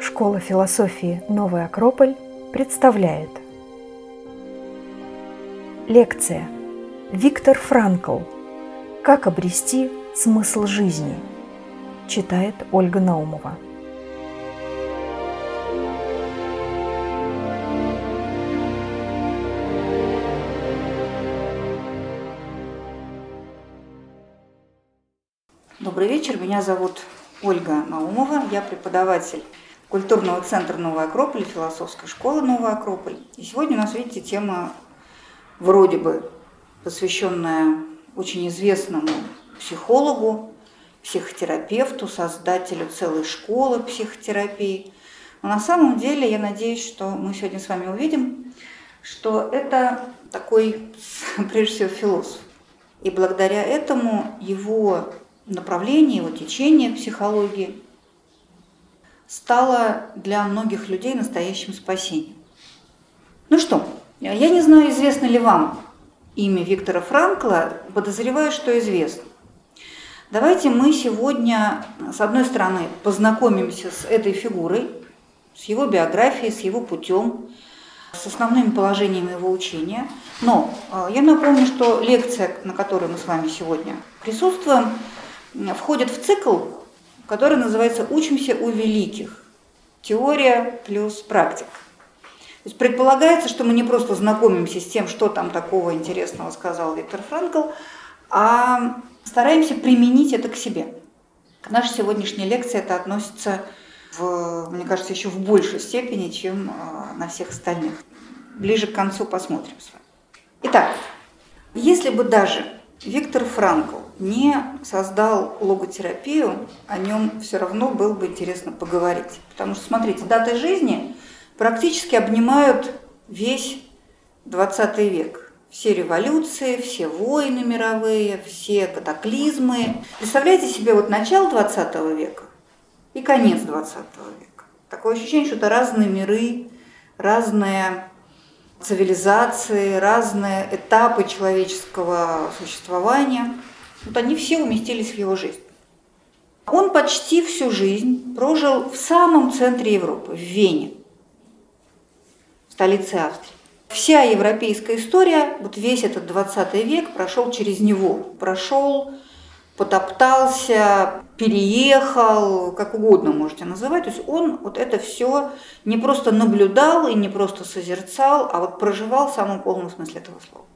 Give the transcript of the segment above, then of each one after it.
Школа философии «Новый Акрополь» представляет. Лекция. Виктор Франкл. «Как обрести смысл жизни» читает Ольга Наумова. Вечер, меня зовут Ольга Наумова, я преподаватель культурного центра «Новая Акрополь», философской школы «Новая Акрополь». И сегодня у нас, видите, тема вроде бы посвященная очень известному психологу, психотерапевту, создателю целой школы психотерапии. Но на самом деле я надеюсь, что мы сегодня с вами увидим, что это такой, прежде всего, философ. И благодаря этому его направление, его течение психологии стало для многих людей настоящим спасением. Ну что, я не знаю, известно ли вам имя Виктора Франкла, подозреваю, что известно. Давайте мы сегодня, с одной стороны, познакомимся с этой фигурой, с его биографией, с его путем, с основными положениями его учения. Но э, я напомню, что лекция, на которой мы с вами сегодня присутствуем, входит в цикл, который называется «Учимся у великих. Теория плюс практика». То есть предполагается, что мы не просто знакомимся с тем, что там такого интересного сказал Виктор Франкл, а стараемся применить это к себе. К нашей сегодняшней лекции это относится, в, мне кажется, еще в большей степени, чем а, на всех остальных. Ближе к концу посмотрим с вами. Итак, если бы даже Виктор Франкл не создал логотерапию, о нем все равно было бы интересно поговорить. Потому что, смотрите, даты жизни практически обнимают весь 20 век. Все революции, все войны мировые, все катаклизмы. Представляете себе вот начало 20 века и конец 20 века. Такое ощущение, что это разные миры, разные цивилизации, разные этапы человеческого существования. Вот они все уместились в его жизнь. Он почти всю жизнь прожил в самом центре Европы, в Вене, столице Австрии. Вся европейская история, вот весь этот 20 век прошел через него, прошел, потоптался, переехал, как угодно можете называть. То есть он вот это все не просто наблюдал и не просто созерцал, а вот проживал в самом полном смысле этого слова.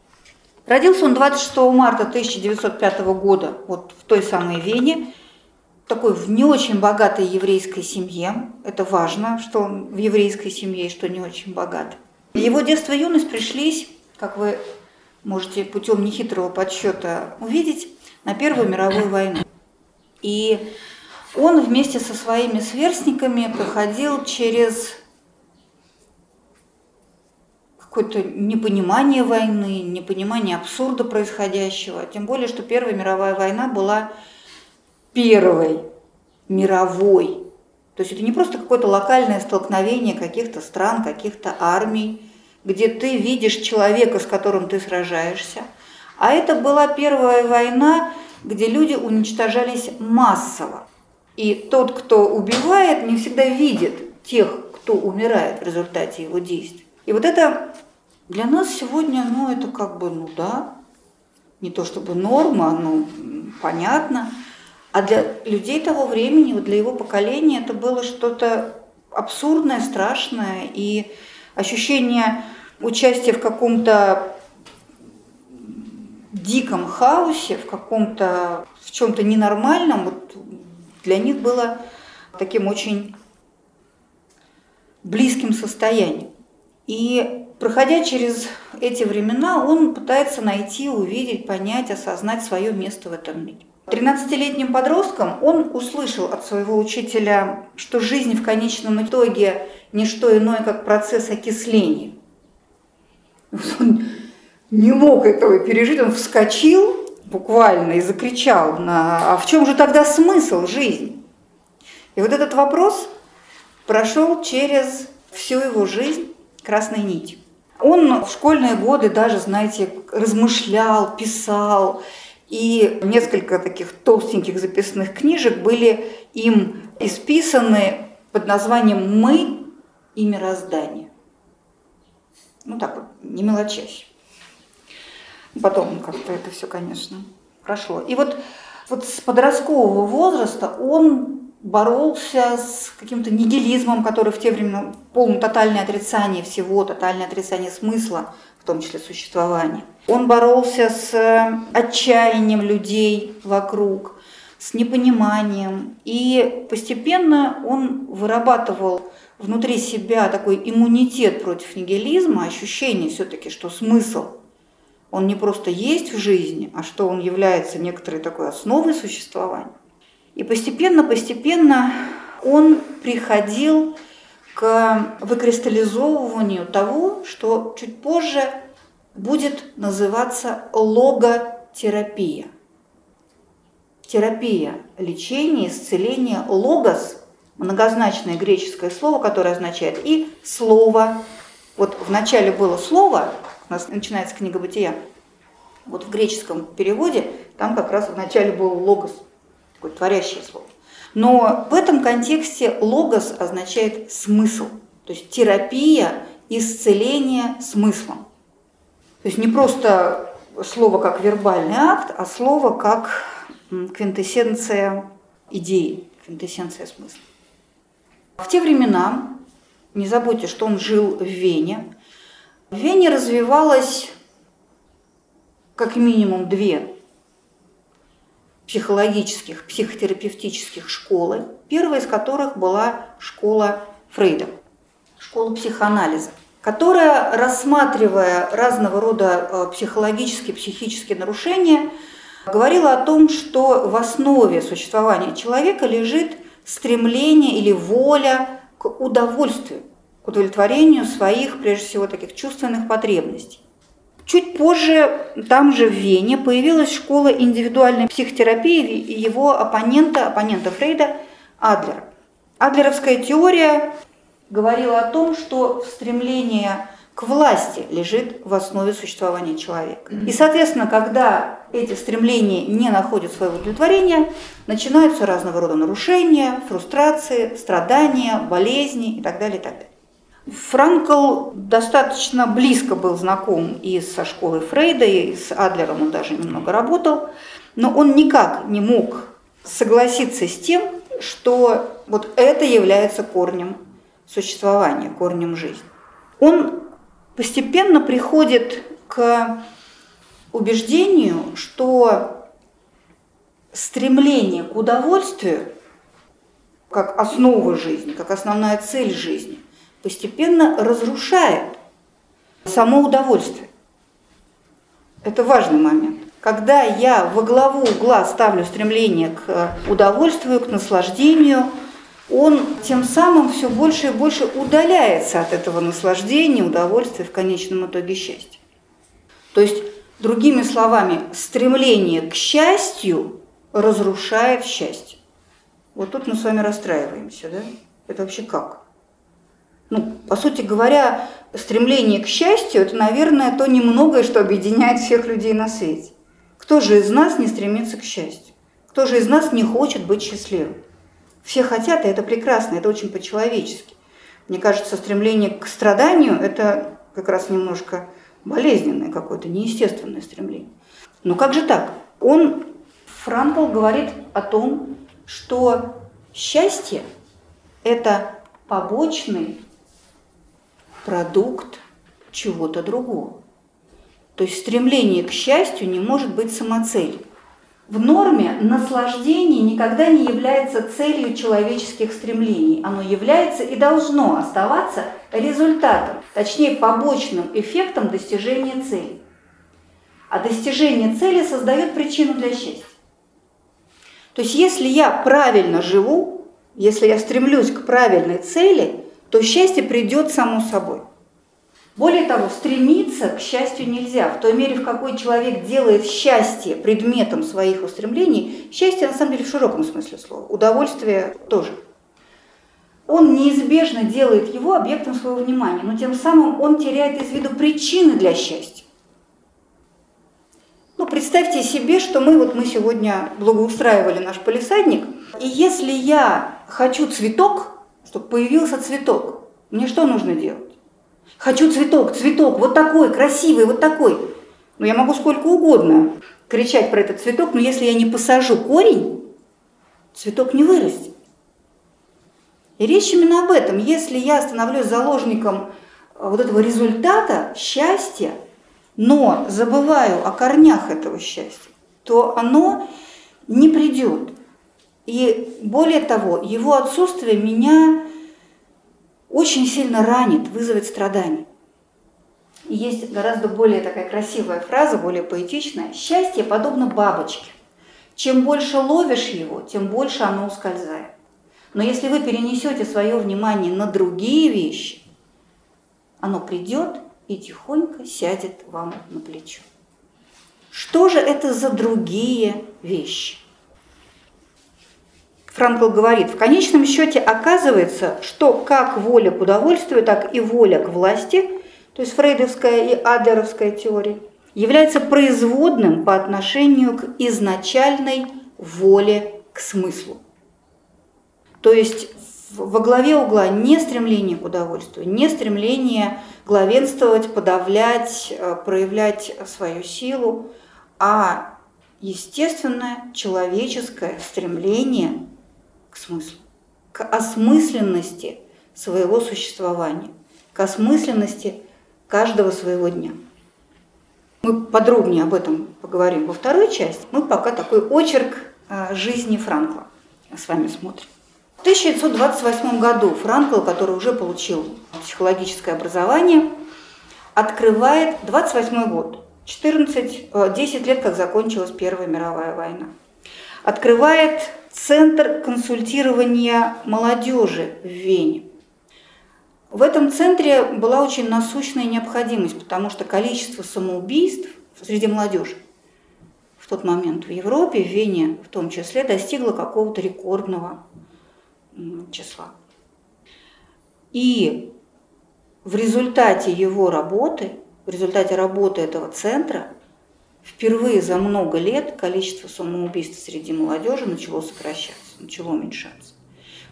Родился он 26 марта 1905 года вот в той самой Вене, такой в не очень богатой еврейской семье. Это важно, что он в еврейской семье и что не очень богат. Его детство и юность пришлись, как вы можете путем нехитрого подсчета увидеть, на Первую мировую войну. И он вместе со своими сверстниками проходил через какое-то непонимание войны, непонимание абсурда происходящего. Тем более, что Первая мировая война была первой мировой. То есть это не просто какое-то локальное столкновение каких-то стран, каких-то армий, где ты видишь человека, с которым ты сражаешься. А это была первая война, где люди уничтожались массово. И тот, кто убивает, не всегда видит тех, кто умирает в результате его действий. И вот это для нас сегодня, ну, это как бы, ну да, не то чтобы норма, ну, понятно. А для людей того времени, вот для его поколения это было что-то абсурдное, страшное, и ощущение участия в каком-то диком хаосе, в каком-то, в чем-то ненормальном, вот для них было таким очень близким состоянием. И проходя через эти времена, он пытается найти, увидеть, понять, осознать свое место в этом мире. 13-летним подростком он услышал от своего учителя, что жизнь в конечном итоге не что иное, как процесс окисления. Он не мог этого пережить, он вскочил буквально и закричал, на, а в чем же тогда смысл жизни? И вот этот вопрос прошел через всю его жизнь красной нитью. Он в школьные годы даже, знаете, размышлял, писал, И несколько таких толстеньких записных книжек были им исписаны под названием «Мы и мироздание». Ну так вот, не мелочась. Потом как-то это все, конечно, прошло. И вот, вот с подросткового возраста он боролся с каким-то нигилизмом, который в те времена полное тотальное отрицание всего, тотальное отрицание смысла, в том числе существования. Он боролся с э, отчаянием людей вокруг, с непониманием. И постепенно он вырабатывал внутри себя такой иммунитет против нигилизма, ощущение все-таки, что смысл он не просто есть в жизни, а что он является некоторой такой основой существования. И постепенно-постепенно он приходил к выкристаллизовыванию того, что чуть позже будет называться логотерапия. Терапия, лечение, исцеление, логос – многозначное греческое слово, которое означает и слово. Вот в начале было слово, у нас начинается книга бытия, вот в греческом переводе там как раз в начале был логос – такое творящее слово. Но в этом контексте логос означает смысл, то есть терапия, исцеление смыслом. То есть не просто слово как вербальный акт, а слово как квинтэссенция идеи, квинтэссенция смысла. В те времена, не забудьте, что он жил в Вене, в Вене развивалось как минимум две психологических, психотерапевтических школы, первая из которых была школа Фрейда, школа психоанализа, которая, рассматривая разного рода э, психологические, психические нарушения, говорила о том, что в основе существования человека лежит стремление или воля к удовольствию, к удовлетворению своих, прежде всего, таких чувственных потребностей. Чуть позже, там же в Вене, появилась школа индивидуальной психотерапии его оппонента, оппонента Фрейда Адлера. Адлеровская теория говорила о том, что стремление к власти лежит в основе существования человека. И, соответственно, когда эти стремления не находят своего удовлетворения, начинаются разного рода нарушения, фрустрации, страдания, болезни и так далее, и так далее. Франкл достаточно близко был знаком и со школой Фрейда, и с Адлером он даже немного работал, но он никак не мог согласиться с тем, что вот это является корнем существования, корнем жизни. Он постепенно приходит к убеждению, что стремление к удовольствию как основа жизни, как основная цель жизни, постепенно разрушает само удовольствие. Это важный момент. Когда я во главу угла ставлю стремление к удовольствию, к наслаждению, он тем самым все больше и больше удаляется от этого наслаждения, удовольствия, в конечном итоге счастья. То есть, другими словами, стремление к счастью разрушает счастье. Вот тут мы с вами расстраиваемся, да? Это вообще как? Ну, по сути говоря, стремление к счастью – это, наверное, то немногое, что объединяет всех людей на свете. Кто же из нас не стремится к счастью? Кто же из нас не хочет быть счастливым? Все хотят, и это прекрасно, это очень по-человечески. Мне кажется, стремление к страданию – это как раз немножко болезненное какое-то, неестественное стремление. Но как же так? Он, Франкл, говорит о том, что счастье – это побочный продукт чего-то другого. То есть стремление к счастью не может быть самоцелью. В норме наслаждение никогда не является целью человеческих стремлений. Оно является и должно оставаться результатом, точнее побочным эффектом достижения цели. А достижение цели создает причину для счастья. То есть если я правильно живу, если я стремлюсь к правильной цели, то счастье придет само собой. Более того, стремиться к счастью нельзя. В той мере, в какой человек делает счастье предметом своих устремлений, счастье на самом деле в широком смысле слова, удовольствие тоже. Он неизбежно делает его объектом своего внимания, но тем самым он теряет из виду причины для счастья. Ну, представьте себе, что мы вот мы сегодня благоустраивали наш полисадник, и если я хочу цветок, чтобы появился цветок, мне что нужно делать? Хочу цветок, цветок, вот такой, красивый, вот такой. Ну, я могу сколько угодно кричать про этот цветок, но если я не посажу корень, цветок не вырастет. И речь именно об этом. Если я становлюсь заложником э, вот этого результата, счастья, но забываю о корнях этого счастья, то оно не придет. И более того, его отсутствие меня очень сильно ранит, вызовет страдания. И есть гораздо более такая красивая фраза, более поэтичная. Счастье подобно бабочке. Чем больше ловишь его, тем больше оно ускользает. Но если вы перенесете свое внимание на другие вещи, оно придет и тихонько сядет вам на плечо. Что же это за другие вещи? Франкл говорит, в конечном счете оказывается, что как воля к удовольствию, так и воля к власти, то есть фрейдовская и адлеровская теория, является производным по отношению к изначальной воле к смыслу. То есть во главе угла не стремление к удовольствию, не стремление главенствовать, подавлять, э, проявлять свою силу, а естественное человеческое стремление к смыслу, к осмысленности своего существования, к осмысленности каждого своего дня. Мы подробнее об этом поговорим во второй части. Мы пока такой очерк э, жизни Франкла с вами смотрим. В 1928 году Франкл, который уже получил психологическое образование, открывает 28 год, 14, 10 э, лет, как закончилась Первая мировая война. Открывает Центр консультирования молодежи в Вене. В этом центре была очень насущная необходимость, потому что количество самоубийств среди молодежи в тот момент в Европе, в Вене в том числе, достигло какого-то рекордного числа. И в результате его работы, в результате работы этого центра, впервые за много лет количество самоубийств среди молодежи начало сокращаться, начало уменьшаться.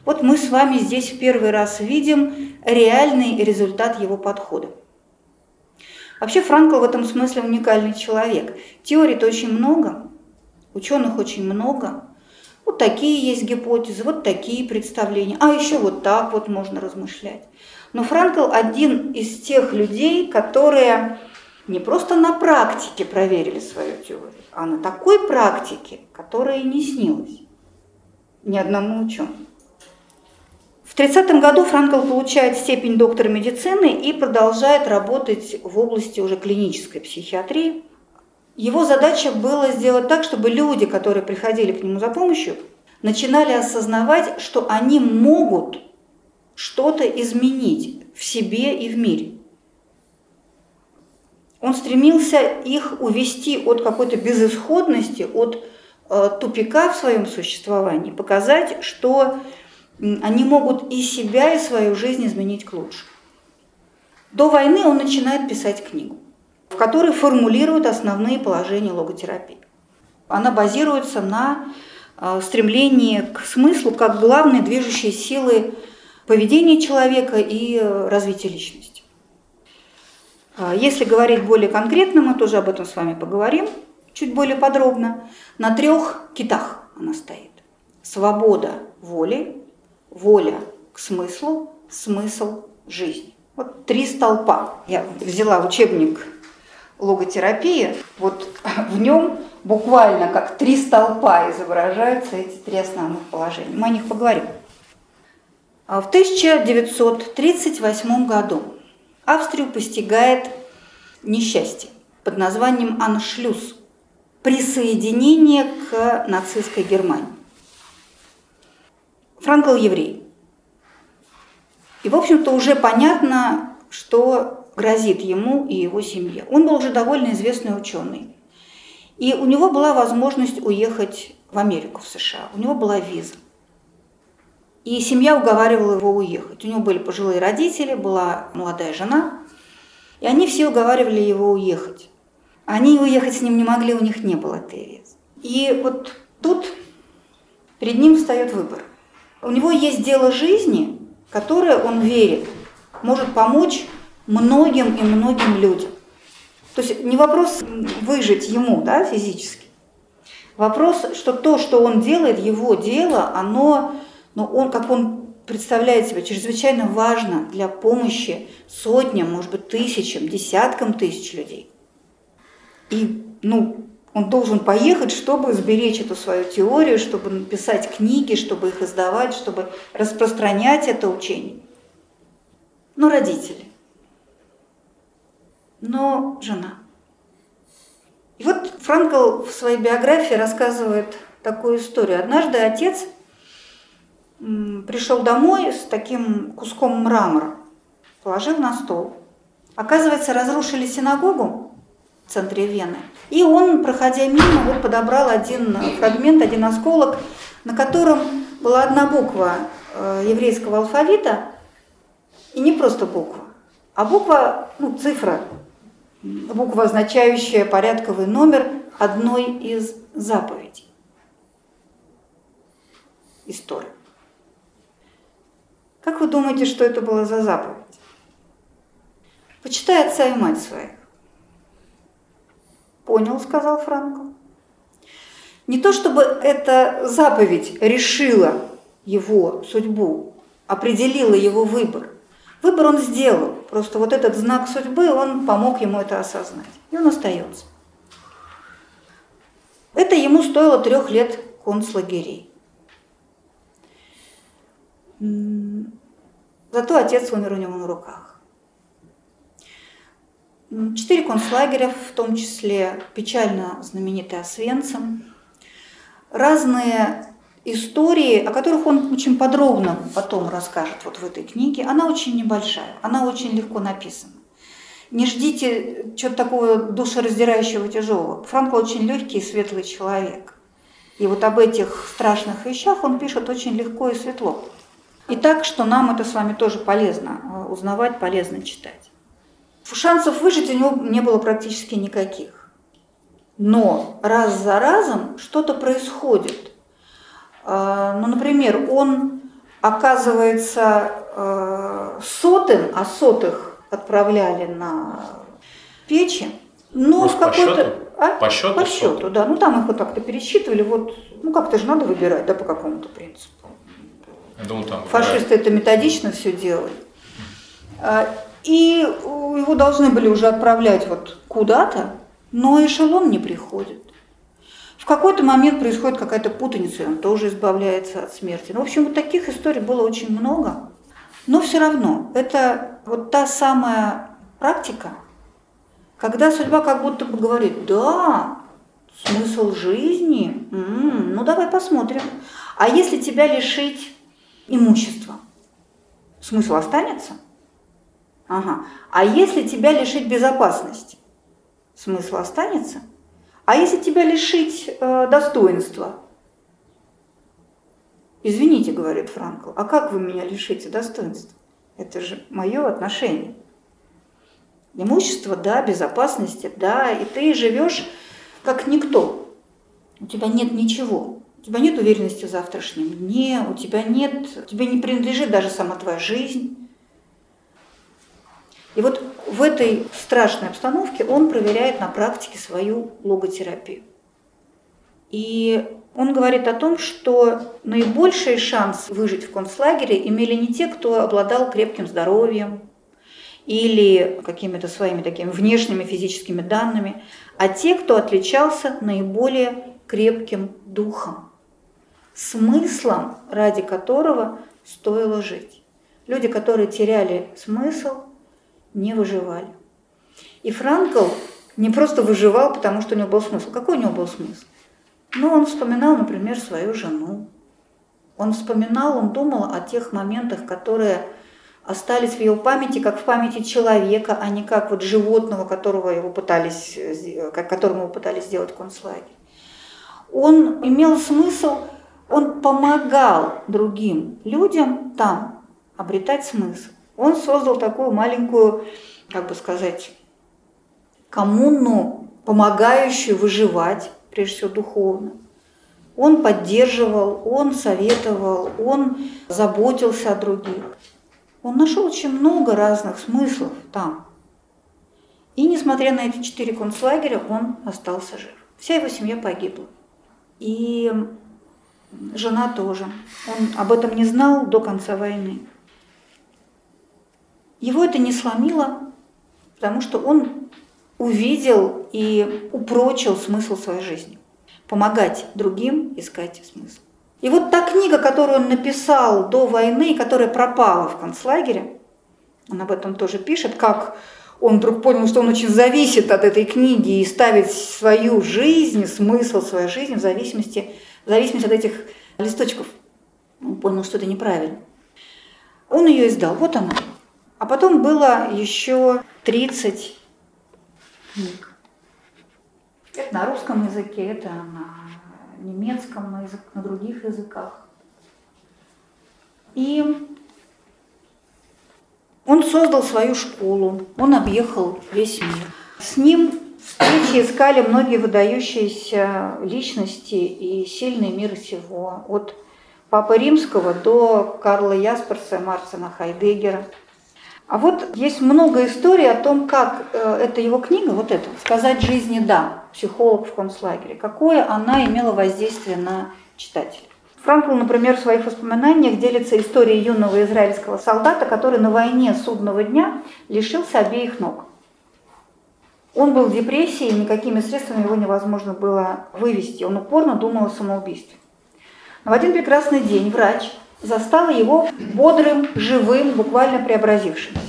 Вот мы с вами здесь в первый раз видим реальный результат его подхода. Вообще Франкл в этом смысле уникальный человек. Теорий-то очень много, ученых очень много, вот такие есть гипотезы, вот такие представления, а еще вот так вот можно размышлять. Но Франкл один из тех людей, которые не просто на практике проверили свою теорию, а на такой практике, которая не снилась ни одному ученому. В 30 году Франкл получает степень доктора медицины и продолжает работать в области уже клинической психиатрии. Его задача была сделать так, чтобы люди, которые приходили к нему за помощью, начинали осознавать, что они могут что-то изменить в себе и в мире. Он стремился их увести от какой-то безысходности, от э, тупика в своем существовании, показать, что они могут и себя, и свою жизнь изменить к лучшему. До войны он начинает писать книгу, в которой формулирует основные положения логотерапии. Она базируется на э, стремлении к смыслу как главной движущей силы поведения человека и э, развития личности. А, если говорить более конкретно, мы тоже об этом с вами поговорим чуть более подробно. На трех китах она стоит. Свобода воли, воля к смыслу, смысл жизни. Вот три столпа. Я взяла учебник логотерапии, вот в нем буквально как три столпа изображаются эти три основных положения. Мы о них поговорим. А в 1938 году Австрию постигает несчастье под названием «Аншлюз» – присоединение к нацистской Германии. Франкл еврей. И, в общем-то, уже понятно, что грозит ему и его семье. Он был уже довольно известный ученый. И у него была возможность уехать в Америку, в США. У него была виза. И семья уговаривала его уехать. У него были пожилые родители, была молодая жена, и они все уговаривали его уехать. Они уехать с ним не могли, у них не было ТВС. И вот тут перед ним встает выбор. У него есть дело жизни, которое он верит, может помочь многим и многим людям. То есть не вопрос выжить ему да, физически. Вопрос, что то, что он делает, его дело, оно, ну, он, как он представляет себя, чрезвычайно важно для помощи сотням, может быть, тысячам, десяткам тысяч людей. И, ну, он должен поехать, чтобы сберечь эту свою теорию, чтобы написать книги, чтобы их издавать, чтобы распространять это учение. Но родители. Но жена. И вот Франкл в своей биографии рассказывает такую историю. Однажды отец пришел домой с таким куском мрамора, положил на стол. Оказывается, разрушили синагогу в центре Вены. И он, проходя мимо, вот подобрал один фрагмент, один осколок, на котором была одна буква э, еврейского алфавита, и не просто буква, а буква, ну, цифра, буква, означающая порядковый номер одной из заповедей истории. Как вы думаете, что это было за заповедь? Почитай отца и мать своих. Понял, сказал Франко. Не то чтобы эта заповедь решила его судьбу, определила его выбор. Выбор он сделал, просто вот этот знак судьбы, он помог ему это осознать. И он остается. Это ему стоило трех лет концлагерей. Зато отец умер у него на руках. Четыре концлагеря, в том числе печально знаменитый Освенцим. Разные истории, о которых он очень подробно потом расскажет вот в этой книге. Она очень небольшая, она очень легко написана. Не ждите чего-то такого душераздирающего, тяжелого. Франко очень легкий и светлый человек. И вот об этих страшных вещах он пишет очень легко и светло. И так, что нам это с вами тоже полезно э, узнавать, полезно читать. Шансов выжить у него не было практически никаких. Но раз за разом что-то происходит. Э, ну, например, он оказывается э, сотым, а сотых отправляли на печи, но в какой-то... А? По счету? По счету, да. Ну там их вот так-то пересчитывали, вот, ну как-то же надо выбирать, да, по какому-то принципу. Я там, Фашисты да. это методично все делали. А, и его должны были уже отправлять вот куда-то, но эшелон не приходит. В какой-то момент происходит какая-то путаница, и он тоже избавляется от смерти. Ну, в общем, вот таких историй было очень много. Но все равно, это вот та самая практика, когда судьба как будто бы говорит, да, смысл жизни, м-м, ну давай посмотрим. А если тебя лишить имущество. Смысл останется? Ага. А если тебя лишить безопасности? Смысл останется? А если тебя лишить э, достоинства? Извините, говорит Франкл, а как вы меня лишите достоинства? Это же мое отношение. Имущество, да, безопасности, да, и ты живешь как никто. У тебя нет ничего. У тебя нет уверенности в завтрашнем дне, у тебя нет, тебе не принадлежит даже сама твоя жизнь. И вот в этой страшной обстановке он проверяет на практике свою логотерапию. И он говорит о том, что наибольший шанс выжить в концлагере имели не те, кто обладал крепким здоровьем или какими-то своими такими внешними физическими данными, а те, кто отличался наиболее крепким духом смыслом, ради которого стоило жить. Люди, которые теряли смысл, не выживали. И Франкл не просто выживал, потому что у него был смысл. Какой у него был смысл? Ну, он вспоминал, например, свою жену. Он вспоминал, он думал о тех моментах, которые остались в его памяти, как в памяти человека, а не как вот животного, которого его пытались, которому его пытались сделать концлагерь. Он имел смысл он помогал другим людям там обретать смысл. Он создал такую маленькую, как бы сказать, коммуну помогающую выживать, прежде всего духовно. Он поддерживал, он советовал, он заботился о других. Он нашел очень много разных смыслов там. И несмотря на эти четыре концлагеря, он остался жив. Вся его семья погибла. И жена тоже. Он об этом не знал до конца войны. Его это не сломило, потому что он увидел и упрочил смысл своей жизни. Помогать другим искать смысл. И вот та книга, которую он написал до войны, которая пропала в концлагере, он об этом тоже пишет, как он вдруг понял, что он очень зависит от этой книги и ставит свою жизнь, смысл своей жизни в зависимости, в зависимости от этих листочков. Он понял, что это неправильно. Он ее издал, вот она. А потом было еще 30 книг. Это на русском языке, это на немецком, на, язык, на других языках. И он создал свою школу, он объехал весь мир. С ним встречи искали многие выдающиеся личности и сильные мира сего. От Папы Римского до Карла Ясперса, Марцина Хайдегера. А вот есть много историй о том, как э, эта его книга, вот эта, «Сказать жизни да», психолог в концлагере, какое она имела воздействие на читателя. Франкл, например, в своих воспоминаниях делится историей юного израильского солдата, который на войне судного дня лишился обеих ног. Он был в депрессии, и никакими средствами его невозможно было вывести. Он упорно думал о самоубийстве. Но в один прекрасный день врач застала его бодрым, живым, буквально преобразившимся.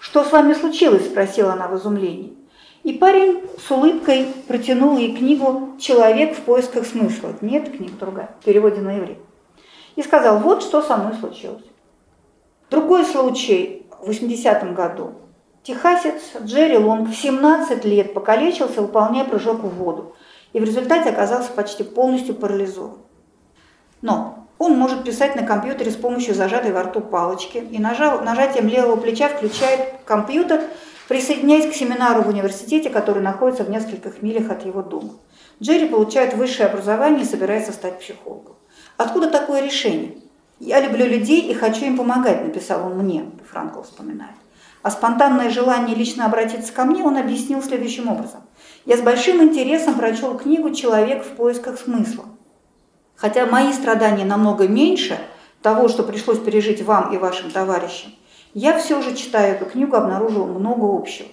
«Что с вами случилось?» – спросила она в изумлении. И парень с улыбкой протянул ей книгу «Человек в поисках смысла». Нет, книга другая, в переводе на иврит. И сказал, вот что со мной случилось. Другой случай в 80-м году. Техасец Джерри Лонг в 17 лет покалечился, выполняя прыжок в воду. И в результате оказался почти полностью парализован. Но он может писать на компьютере с помощью зажатой во рту палочки и нажав, нажатием левого плеча включает компьютер – присоединяясь к семинару в университете, который находится в нескольких милях от его дома. Джерри получает высшее образование и собирается стать психологом. Откуда такое решение? «Я люблю людей и хочу им помогать», написал он мне, Франкл вспоминает. А спонтанное желание лично обратиться ко мне он объяснил следующим образом. «Я с большим интересом прочел книгу «Человек в поисках смысла». Хотя мои страдания намного меньше того, что пришлось пережить вам и вашим товарищам, я все же, читая эту книгу, обнаружила много общего.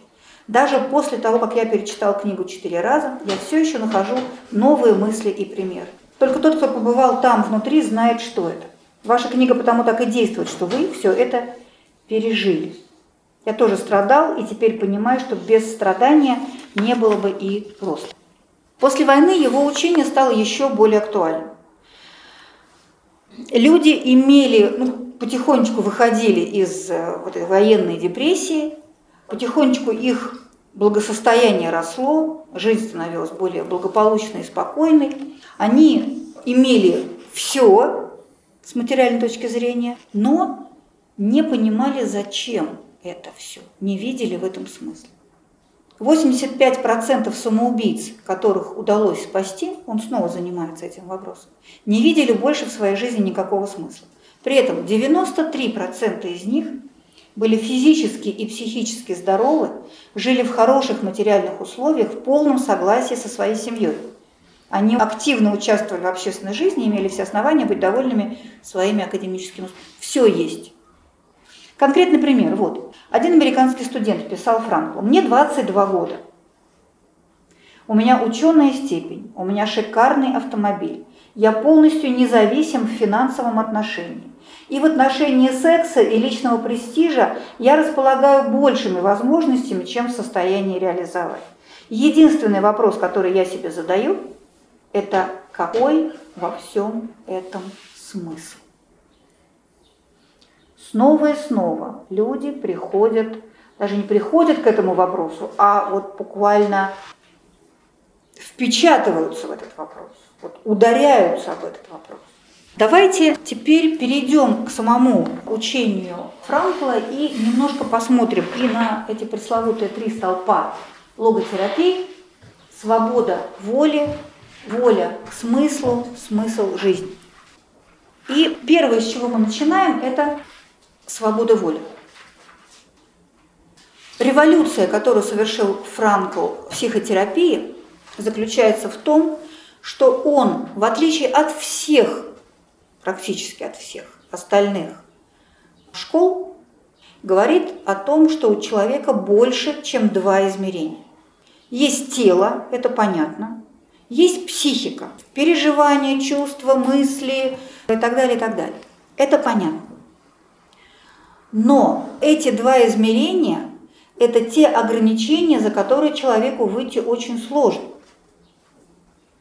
Даже после того, как я перечитал книгу четыре раза, я все еще нахожу новые мысли и примеры. Только тот, кто побывал там внутри, знает, что это. Ваша книга потому так и действует, что вы все это пережили. Я тоже страдал и теперь понимаю, что без страдания не было бы и просто. После войны его учение стало еще более актуальным. Люди имели, ну, потихонечку выходили из э, вот этой военной депрессии, потихонечку их благосостояние росло, жизнь становилась более благополучной и спокойной. Они имели все с материальной точки зрения, но не понимали, зачем это все, не видели в этом смысла. 85% самоубийц, которых удалось спасти, он снова занимается этим вопросом, не видели больше в своей жизни никакого смысла. При этом 93% из них были физически и психически здоровы, жили в хороших материальных условиях, в полном согласии со своей семьей. Они активно участвовали в общественной жизни, имели все основания быть довольными своими академическими успехами. Все есть. Конкретный пример. Вот. Один американский студент писал Франклу. «Мне 22 года. У меня ученая степень, у меня шикарный автомобиль. Я полностью независим в финансовом отношении. И в отношении секса и личного престижа я располагаю большими возможностями, чем в состоянии реализовать. Единственный вопрос, который я себе задаю, это какой во всем этом смысл? Снова и снова люди приходят, даже не приходят к этому вопросу, а вот буквально впечатываются в этот вопрос, вот ударяются об этот вопрос. Давайте теперь перейдем к самому учению Франкла и немножко посмотрим и на эти пресловутые три столпа логотерапии, свобода воли, воля к смыслу, смысл жизни. И первое, с чего мы начинаем, это свобода воли. Революция, которую совершил Франкл в психотерапии, заключается в том, что он, в отличие от всех, практически от всех остальных школ, говорит о том, что у человека больше, чем два измерения. Есть тело, это понятно, есть психика, переживания, чувства, мысли и так далее, и так далее. Это понятно. Но эти два измерения – это те ограничения, за которые человеку выйти очень сложно.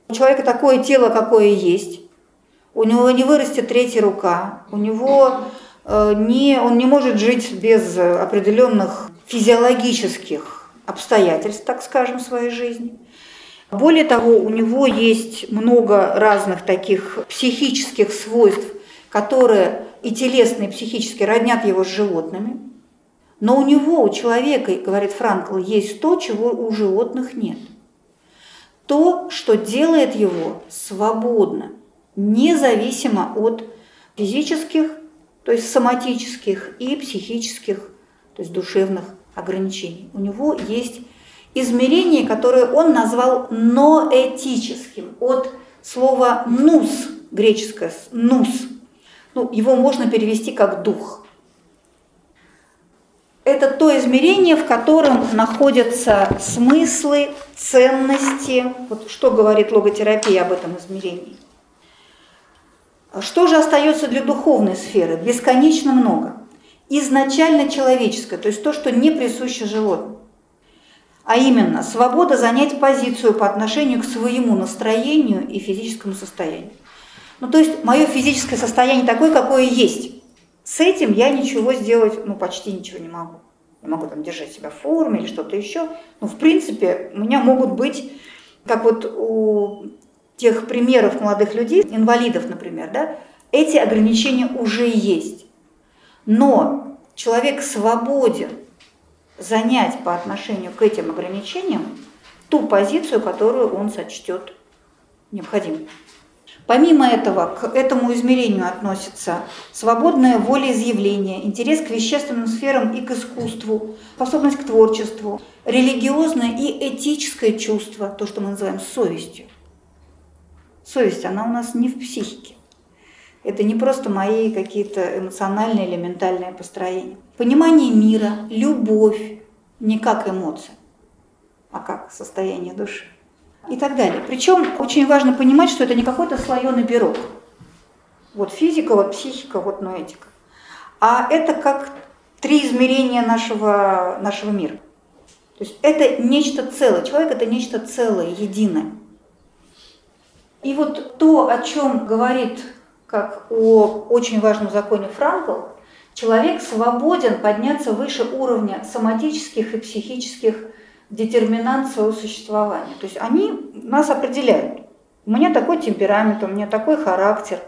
У человека такое тело, какое есть, у него не вырастет третья рука, у него э, не, он не может жить без определенных физиологических обстоятельств, так скажем, в своей жизни. Более того, у него есть много разных таких психических свойств, которые и телесные, и психически роднят его с животными. Но у него, у человека, говорит Франкл, есть то, чего у животных нет. То, что делает его свободным, независимо от физических, то есть соматических и психических, то есть душевных ограничений. У него есть измерение, которое он назвал ноэтическим, от слова «нус», греческое «нус». Ну, его можно перевести как «дух». Это то измерение, в котором находятся смыслы, ценности. Вот что говорит логотерапия об этом измерении. Что же остается для духовной сферы? Бесконечно много. Изначально человеческое, то есть то, что не присуще животным. А именно, свобода занять позицию по отношению к своему настроению и физическому состоянию. Ну, то есть мое физическое состояние такое, какое есть. С этим я ничего сделать, ну, почти ничего не могу. Я могу там держать себя в форме или что-то еще. Но, в принципе, у меня могут быть, как вот у тех примеров молодых людей, инвалидов, например, да, эти ограничения уже есть. Но человек свободен занять по отношению к этим ограничениям ту позицию, которую он сочтет необходимой. Помимо этого, к этому измерению относится свободное волеизъявление, интерес к вещественным сферам и к искусству, способность к творчеству, религиозное и этическое чувство, то, что мы называем совестью. Совесть, она у нас не в психике. Это не просто мои какие-то эмоциональные или ментальные построения. Понимание мира, любовь, не как эмоция, а как состояние души и так далее. Причем очень важно понимать, что это не какой-то слоеный пирог. Вот физика, вот психика, вот ноэтика. А это как три измерения нашего, нашего мира. То есть это нечто целое. Человек это нечто целое, единое. И вот то, о чем говорит, как о очень важном законе Франкл, человек свободен подняться выше уровня соматических и психических детерминант своего существования. То есть они нас определяют. У меня такой темперамент, у меня такой характер,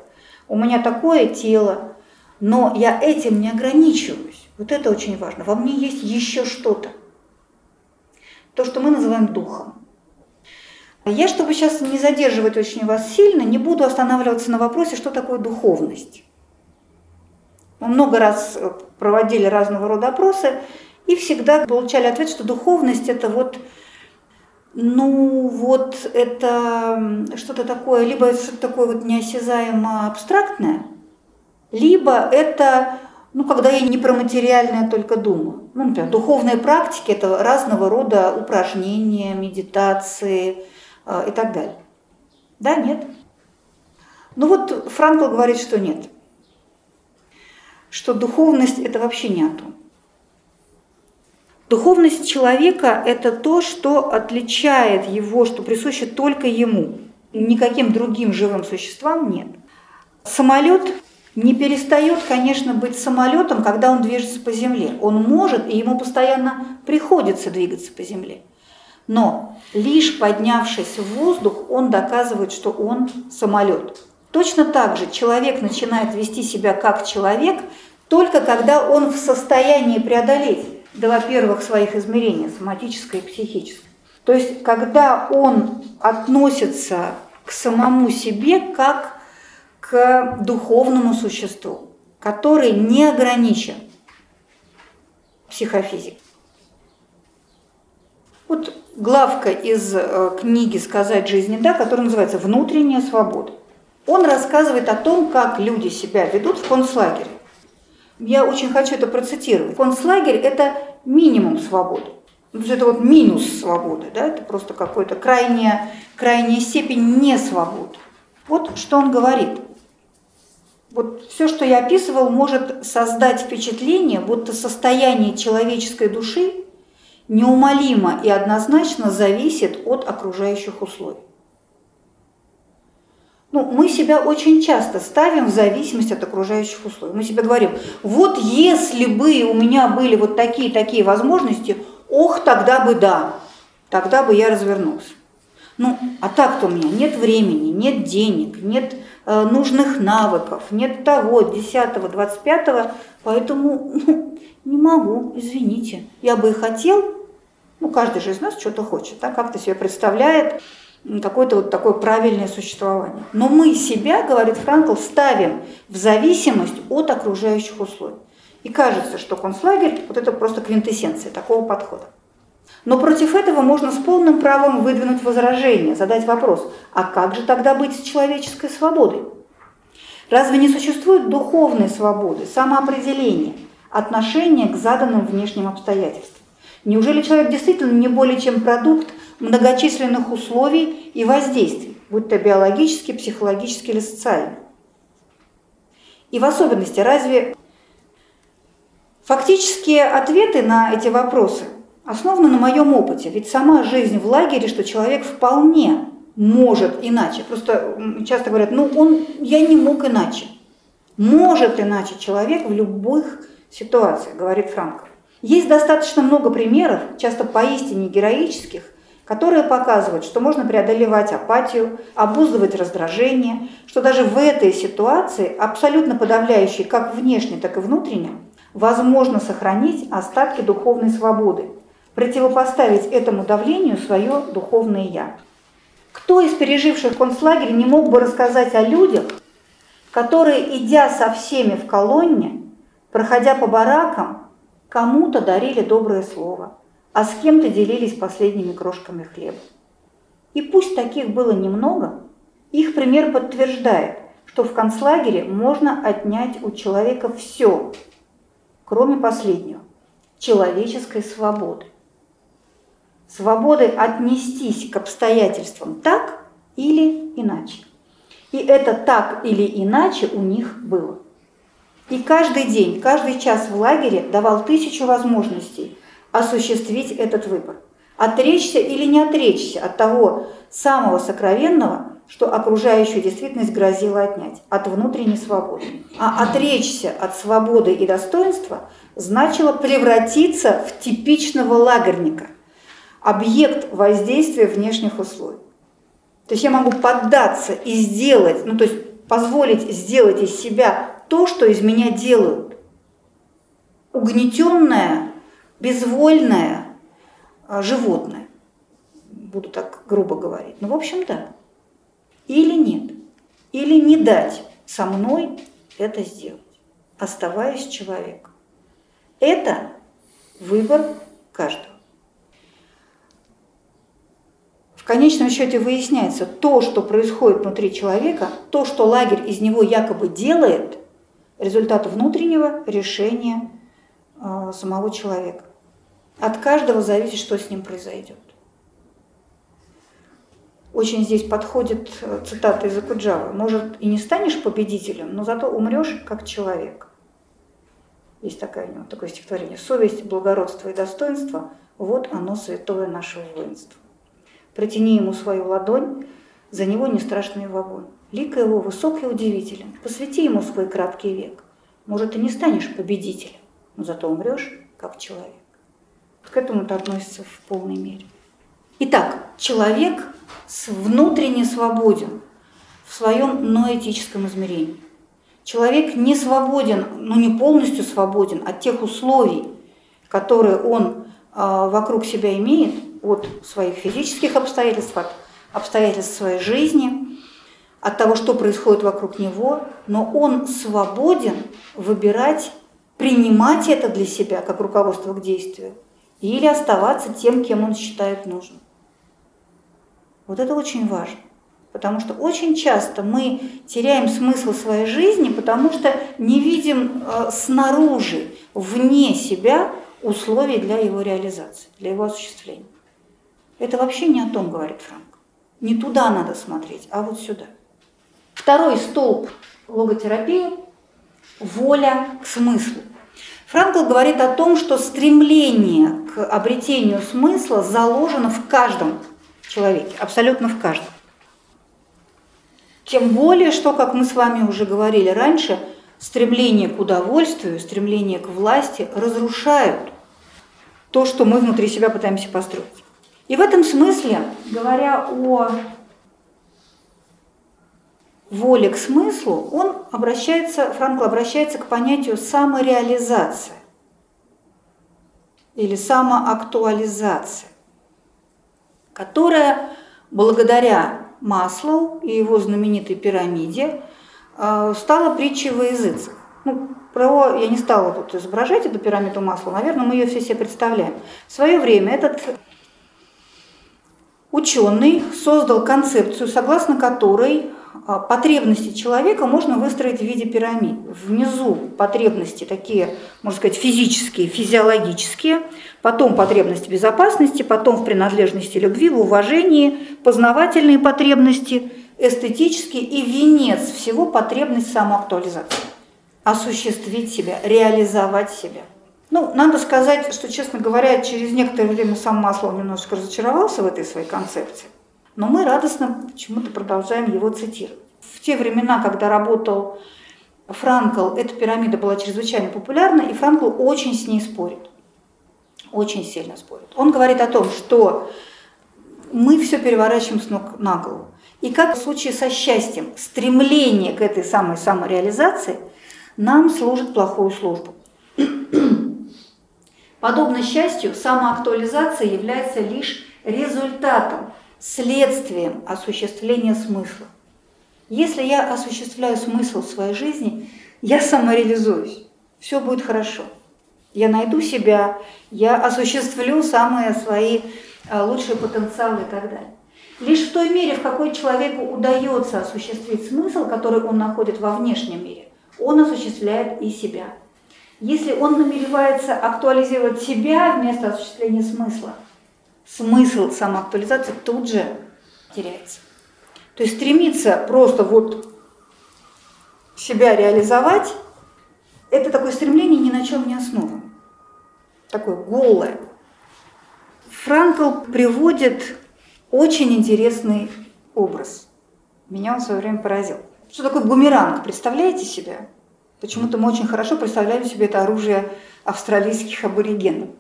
у меня такое тело, но я этим не ограничиваюсь. Вот это очень важно. Во мне есть еще что-то. То, что мы называем духом. Я, чтобы сейчас не задерживать очень вас сильно, не буду останавливаться на вопросе, что такое духовность. Мы много раз проводили разного рода опросы и всегда получали ответ, что духовность это вот, ну вот это что-то такое, либо что-то такое вот неосязаемо абстрактное, либо это ну, когда я не про материальное только думаю. Ну, например, духовные практики – это разного рода упражнения, медитации, а, и так далее. Да, нет? Ну вот Франкл говорит, что нет. Что духовность – это вообще не о том. Духовность человека – это то, что отличает его, что присуще только ему. Никаким другим живым существам нет. Самолет не перестает, конечно, быть самолетом, когда он движется по земле. Он может, и ему постоянно приходится двигаться по земле. Но лишь поднявшись в воздух, он доказывает, что он самолет. Точно так же человек начинает вести себя как человек, только когда он в состоянии преодолеть два первых своих измерения, соматическое и психическое. То есть, когда он относится к самому себе как к духовному существу, который не ограничен психофизикой. Вот главка из э, книги «Сказать жизни да», которая называется «Внутренняя свобода». Он рассказывает о том, как люди себя ведут в концлагере. Я очень хочу это процитировать. Концлагерь – это минимум свободы. Есть это вот минус свободы, да? это просто какая-то крайняя, крайняя степень несвободы. Вот что он говорит. Вот все, что я описывал, может создать впечатление, будто состояние человеческой души неумолимо и однозначно зависит от окружающих условий. Ну, мы себя очень часто ставим в зависимость от окружающих условий. Мы себе говорим, вот если бы у меня были вот такие-такие возможности, ох, тогда бы да, тогда бы я развернулся. Ну, а так-то у меня нет времени, нет денег, нет э, нужных навыков, нет того, 10 25 поэтому ну, не могу, извините. Я бы и хотел, ну, каждый же из нас что-то хочет, да, как-то себе представляет, какое-то вот такое правильное существование. Но мы себя, говорит Франкл, ставим в зависимость от окружающих условий. И кажется, что концлагерь – вот это просто квинтэссенция такого подхода. Но против этого можно с полным правом выдвинуть возражение, задать вопрос, а как же тогда быть с человеческой свободой? Разве не существует духовной свободы, самоопределения, отношения к заданным внешним обстоятельствам? Неужели человек действительно не более чем продукт многочисленных условий и воздействий, будь то биологические, психологические или социальные. И в особенности, разве фактические ответы на эти вопросы основаны на моем опыте? Ведь сама жизнь в лагере, что человек вполне может иначе. Просто часто говорят, ну он, я не мог иначе. Может иначе человек в любых ситуациях, говорит Франков. Есть достаточно много примеров, часто поистине героических, которые показывают, что можно преодолевать апатию, обуздывать раздражение, что даже в этой ситуации, абсолютно подавляющей как внешне, так и внутренне, возможно сохранить остатки духовной свободы, противопоставить этому давлению свое духовное «я». Кто из переживших концлагерь не мог бы рассказать о людях, которые, идя со всеми в колонне, проходя по баракам, кому-то дарили доброе слово – а с кем-то делились последними крошками хлеба. И пусть таких было немного, их пример подтверждает, что в концлагере можно отнять у человека все, кроме последнего – человеческой свободы. Свободы отнестись к обстоятельствам так или иначе. И это так или иначе у них было. И каждый день, каждый час в лагере давал тысячу возможностей – осуществить этот выбор. Отречься или не отречься от того самого сокровенного, что окружающую действительность грозило отнять, от внутренней свободы. А отречься от свободы и достоинства значило превратиться в типичного лагерника, объект воздействия внешних условий. То есть я могу поддаться и сделать, ну то есть позволить сделать из себя то, что из меня делают. Угнетенная безвольное а, животное. Буду так грубо говорить. Ну, в общем, да. Или нет. Или не дать со мной это сделать, оставаясь человеком. Это выбор каждого. В конечном счете выясняется, то, что происходит внутри человека, то, что лагерь из него якобы делает, результат внутреннего решения э, самого человека. От каждого зависит, что с ним произойдет. Очень здесь подходит э, цитата из Акуджавы. Может, и не станешь победителем, но зато умрешь как человек. Есть такое, у него такое стихотворение. Совесть, благородство и достоинство – вот оно святое нашего воинства. Протяни ему свою ладонь, за него не страшный в огонь. Лик его высок и удивителен. Посвяти ему свой краткий век. Может, и не станешь победителем, но зато умрешь как человек к этому это относится в полной мере. Итак, человек внутренне свободен в своем ноэтическом измерении. Человек не свободен, но не полностью свободен от тех условий, которые он а, вокруг себя имеет, от своих физических обстоятельств, от обстоятельств своей жизни, от того, что происходит вокруг него, но он свободен выбирать, принимать это для себя как руководство к действию или оставаться тем, кем он считает нужным. Вот это очень важно. Потому что очень часто мы теряем смысл своей жизни, потому что не видим э, снаружи, вне себя условий для его реализации, для его осуществления. Это вообще не о том, говорит Франк. Не туда надо смотреть, а вот сюда. Второй столб логотерапии – воля к смыслу. Франкл говорит о том, что стремление к обретению смысла заложено в каждом человеке, абсолютно в каждом. Тем более, что, как мы с вами уже говорили раньше, стремление к удовольствию, стремление к власти разрушают то, что мы внутри себя пытаемся построить. И в этом смысле, говоря о воле к смыслу, он обращается, Франкл обращается к понятию самореализация или самоактуализация, которая благодаря Маслоу и его знаменитой пирамиде э, стала притчей во языцах. Ну, про, я не стала тут изображать эту пирамиду масла, наверное, мы ее все себе представляем. В свое время этот ученый создал концепцию, согласно которой потребности человека можно выстроить в виде пирамид. Внизу потребности такие, можно сказать, физические, физиологические, потом потребности безопасности, потом в принадлежности любви, в уважении, познавательные потребности, эстетические и венец всего потребность самоактуализации. Осуществить себя, реализовать себя. Ну, надо сказать, что, честно говоря, через некоторое время сам Маслов немножко разочаровался в этой своей концепции. Но мы радостно почему-то продолжаем его цитировать. В те времена, когда работал Франкл, эта пирамида была чрезвычайно популярна, и Франкл очень с ней спорит. Очень сильно спорит. Он говорит о том, что мы все переворачиваем с ног на голову. И как в случае со счастьем, стремление к этой самой самореализации нам служит плохую службу. Подобно счастью, самоактуализация является лишь результатом следствием осуществления смысла. Если я осуществляю смысл в своей жизни, я самореализуюсь, все будет хорошо. Я найду себя, я осуществлю самые свои а, лучшие потенциалы и так далее. Лишь в той мере, в какой человеку удается осуществить смысл, который он находит во внешнем мире, он осуществляет и себя. Если он намеревается актуализировать себя вместо осуществления смысла – смысл самоактуализации тут же теряется. То есть стремиться просто вот себя реализовать, это такое стремление ни на чем не основано. Такое голое. Франкл приводит очень интересный образ. Меня он в свое время поразил. Что такое бумеранг? Представляете себе? Почему-то мы очень хорошо представляем себе это оружие австралийских аборигенов.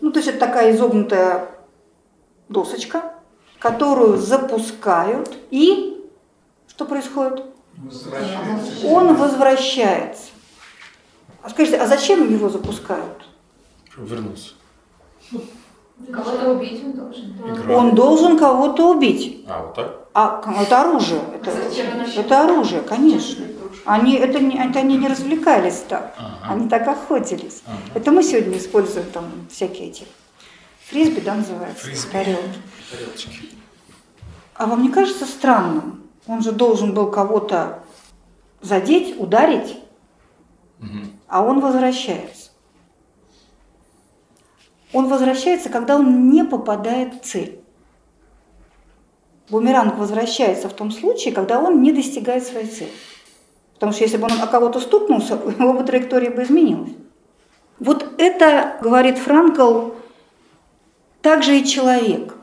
Ну, то есть это такая изогнутая досочка, которую запускают, и что происходит? Возвращается. Он возвращается. А скажите, а зачем его запускают? Вернулся. Кого-то убить он должен. Игра. Он должен кого-то убить. А, вот так? А это оружие. Это, Зачем оно это оружие, конечно. Они, это, не, это они не развлекались так. Ага. Они так охотились. Ага. Это мы сегодня используем там всякие эти фрисби, да, называется? Фрисби. тарелки. Тарелочки. А вам не кажется странным? Он же должен был кого-то задеть, ударить, Мгм. а он возвращается. Он возвращается, когда он не попадает в цель. Бумеранг возвращается в том случае, когда он не достигает своей цели. Потому что если бы он о кого-то стукнулся, его бы траектория бы изменилась. Вот это, говорит Франкл, также и человек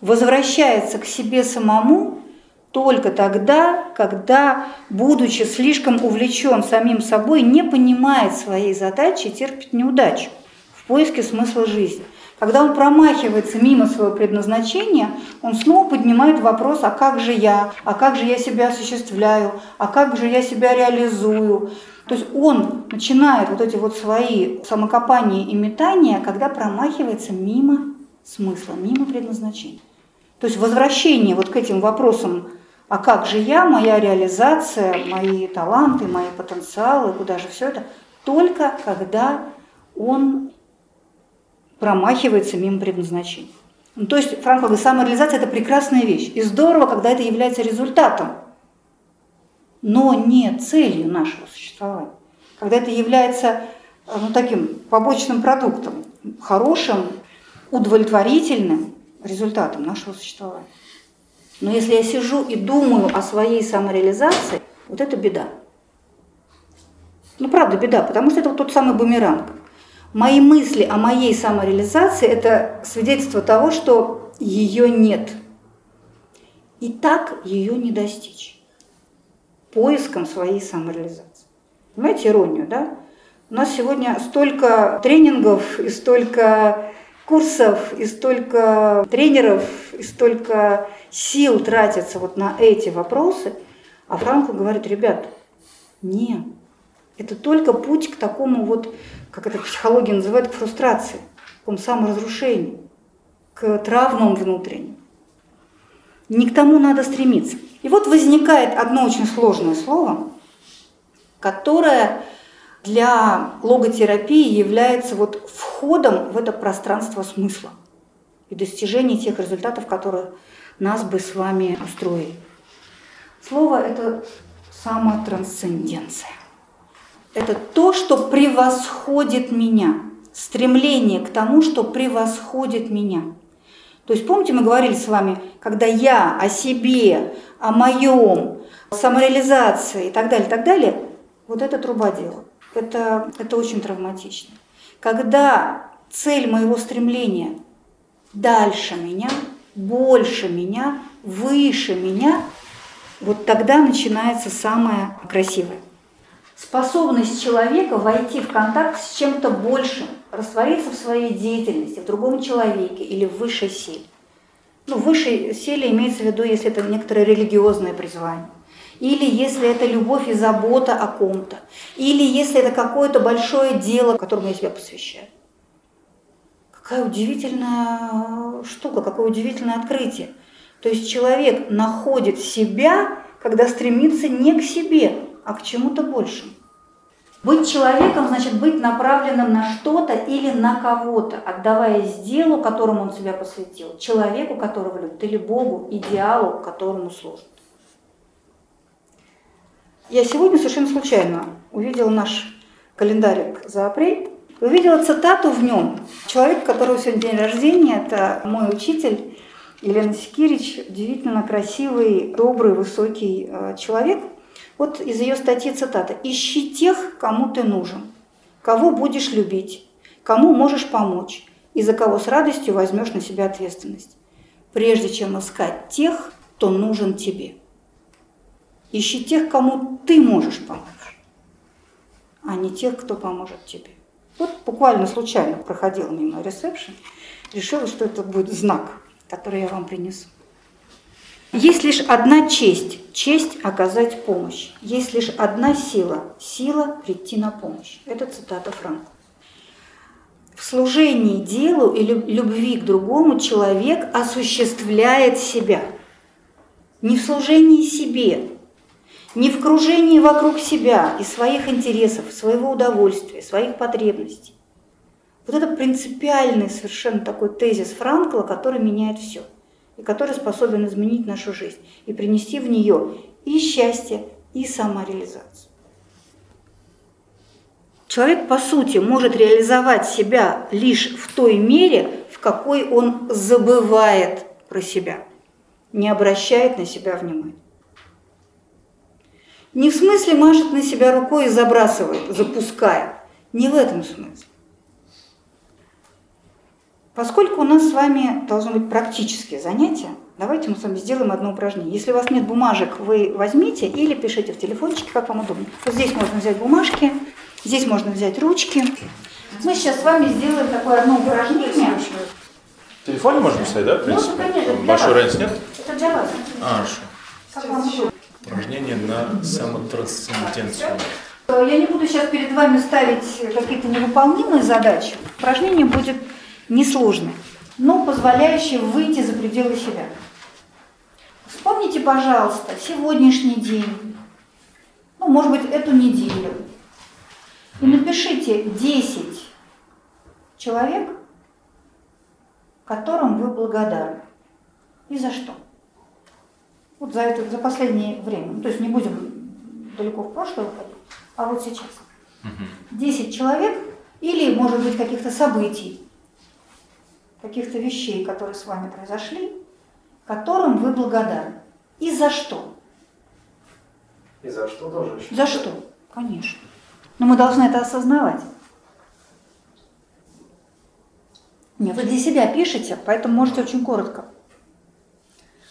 возвращается к себе самому только тогда, когда, будучи слишком увлечен самим собой, не понимает своей задачи и терпит неудачу в поиске смысла жизни. Когда он промахивается мимо своего предназначения, он снова поднимает вопрос, а как же я, а как же я себя осуществляю, а как же я себя реализую. То есть он начинает вот эти вот свои самокопания и метания, когда промахивается мимо смысла, мимо предназначения. То есть возвращение вот к этим вопросам, а как же я, моя реализация, мои таланты, мои потенциалы, куда же все это, только когда он промахивается мимо предназначения. Ну, то есть, Франк говорит, самореализация – это прекрасная вещь. И здорово, когда это является результатом, но не целью нашего существования. Когда это является ну, таким побочным продуктом, хорошим, удовлетворительным результатом нашего существования. Но если я сижу и думаю о своей самореализации, вот это беда. Ну, правда, беда, потому что это вот тот самый бумеранг. Мои мысли о моей самореализации – это свидетельство того, что ее нет. И так ее не достичь. Поиском своей самореализации. Понимаете иронию, да? У нас сегодня столько тренингов и столько курсов, и столько тренеров, и столько сил тратится вот на эти вопросы, а Франкл говорит, ребят, не, это только путь к такому вот как это психология называет, к фрустрации, к саморазрушению, к травмам внутренним. Не к тому надо стремиться. И вот возникает одно очень сложное слово, которое для логотерапии является вот входом в это пространство смысла и достижения тех результатов, которые нас бы с вами устроили. Слово – это самотрансценденция. Это то, что превосходит меня. Стремление к тому, что превосходит меня. То есть, помните, мы говорили с вами, когда я о себе, о моем, самореализации и так далее, и так далее, вот это труба дела. Это, это очень травматично. Когда цель моего стремления дальше меня, больше меня, выше меня, вот тогда начинается самое красивое способность человека войти в контакт с чем-то большим, раствориться в своей деятельности, в другом человеке или в высшей силе. Ну, высшей силе имеется в виду, если это некоторое религиозное призвание. Или если это любовь и забота о ком-то. Или если это какое-то большое дело, которому я себя посвящаю. Какая удивительная штука, какое удивительное открытие. То есть человек находит себя, когда стремится не к себе, а к чему-то большему. Быть человеком значит быть направленным на что-то или на кого-то, отдаваясь делу, которому он себя посвятил, человеку, которого любит, или Богу, идеалу, которому служит. Я сегодня совершенно случайно увидела наш календарик за апрель, увидела цитату в нем. Человек, у которого сегодня день рождения, это мой учитель Елена Секирич, удивительно красивый, добрый, высокий э, человек – вот из ее статьи цитата. «Ищи тех, кому ты нужен, кого будешь любить, кому можешь помочь и за кого с радостью возьмешь на себя ответственность, прежде чем искать тех, кто нужен тебе. Ищи тех, кому ты можешь помочь, а не тех, кто поможет тебе». Вот буквально случайно проходила мимо ресепшн, решила, что это будет знак, который я вам принесу. Есть лишь одна честь – честь оказать помощь. Есть лишь одна сила – сила прийти на помощь. Это цитата Франка. В служении делу и любви к другому человек осуществляет себя. Не в служении себе, не в кружении вокруг себя и своих интересов, своего удовольствия, своих потребностей. Вот это принципиальный совершенно такой тезис Франкла, который меняет все – и который способен изменить нашу жизнь и принести в нее и счастье, и самореализацию. Человек, по сути, может реализовать себя лишь в той мере, в какой он забывает про себя, не обращает на себя внимания. Не в смысле машет на себя рукой и забрасывает, запуская. Не в этом смысле. Поскольку у нас с вами должны быть практические занятия, давайте мы с вами сделаем одно упражнение. Если у вас нет бумажек, вы возьмите или пишите в телефончике, как вам удобно. Вот здесь можно взять бумажки, здесь можно взять ручки. Мы сейчас с вами сделаем такое одно упражнение. В телефоне можно писать, да, в принципе? Конечно. Большой разницы нет? Это для вас. А, хорошо. Как вам удобно. Упражнение на самотрансценденцию. Я не буду сейчас перед вами ставить какие-то невыполнимые задачи. Упражнение будет несложное. но позволяющее выйти за пределы себя. Вспомните, пожалуйста, сегодняшний день, ну, может быть, эту неделю, и напишите 10 человек, которым вы благодарны. И за что? Вот за это, за последнее время. Ну, то есть не будем далеко в прошлое уходить, а вот сейчас. 10 человек или, может быть, каких-то событий, каких-то вещей, которые с вами произошли, которым вы благодарны. И за что? И за что тоже? За что? Конечно. Но мы должны это осознавать. Нет, вы для себя пишете, поэтому можете очень коротко.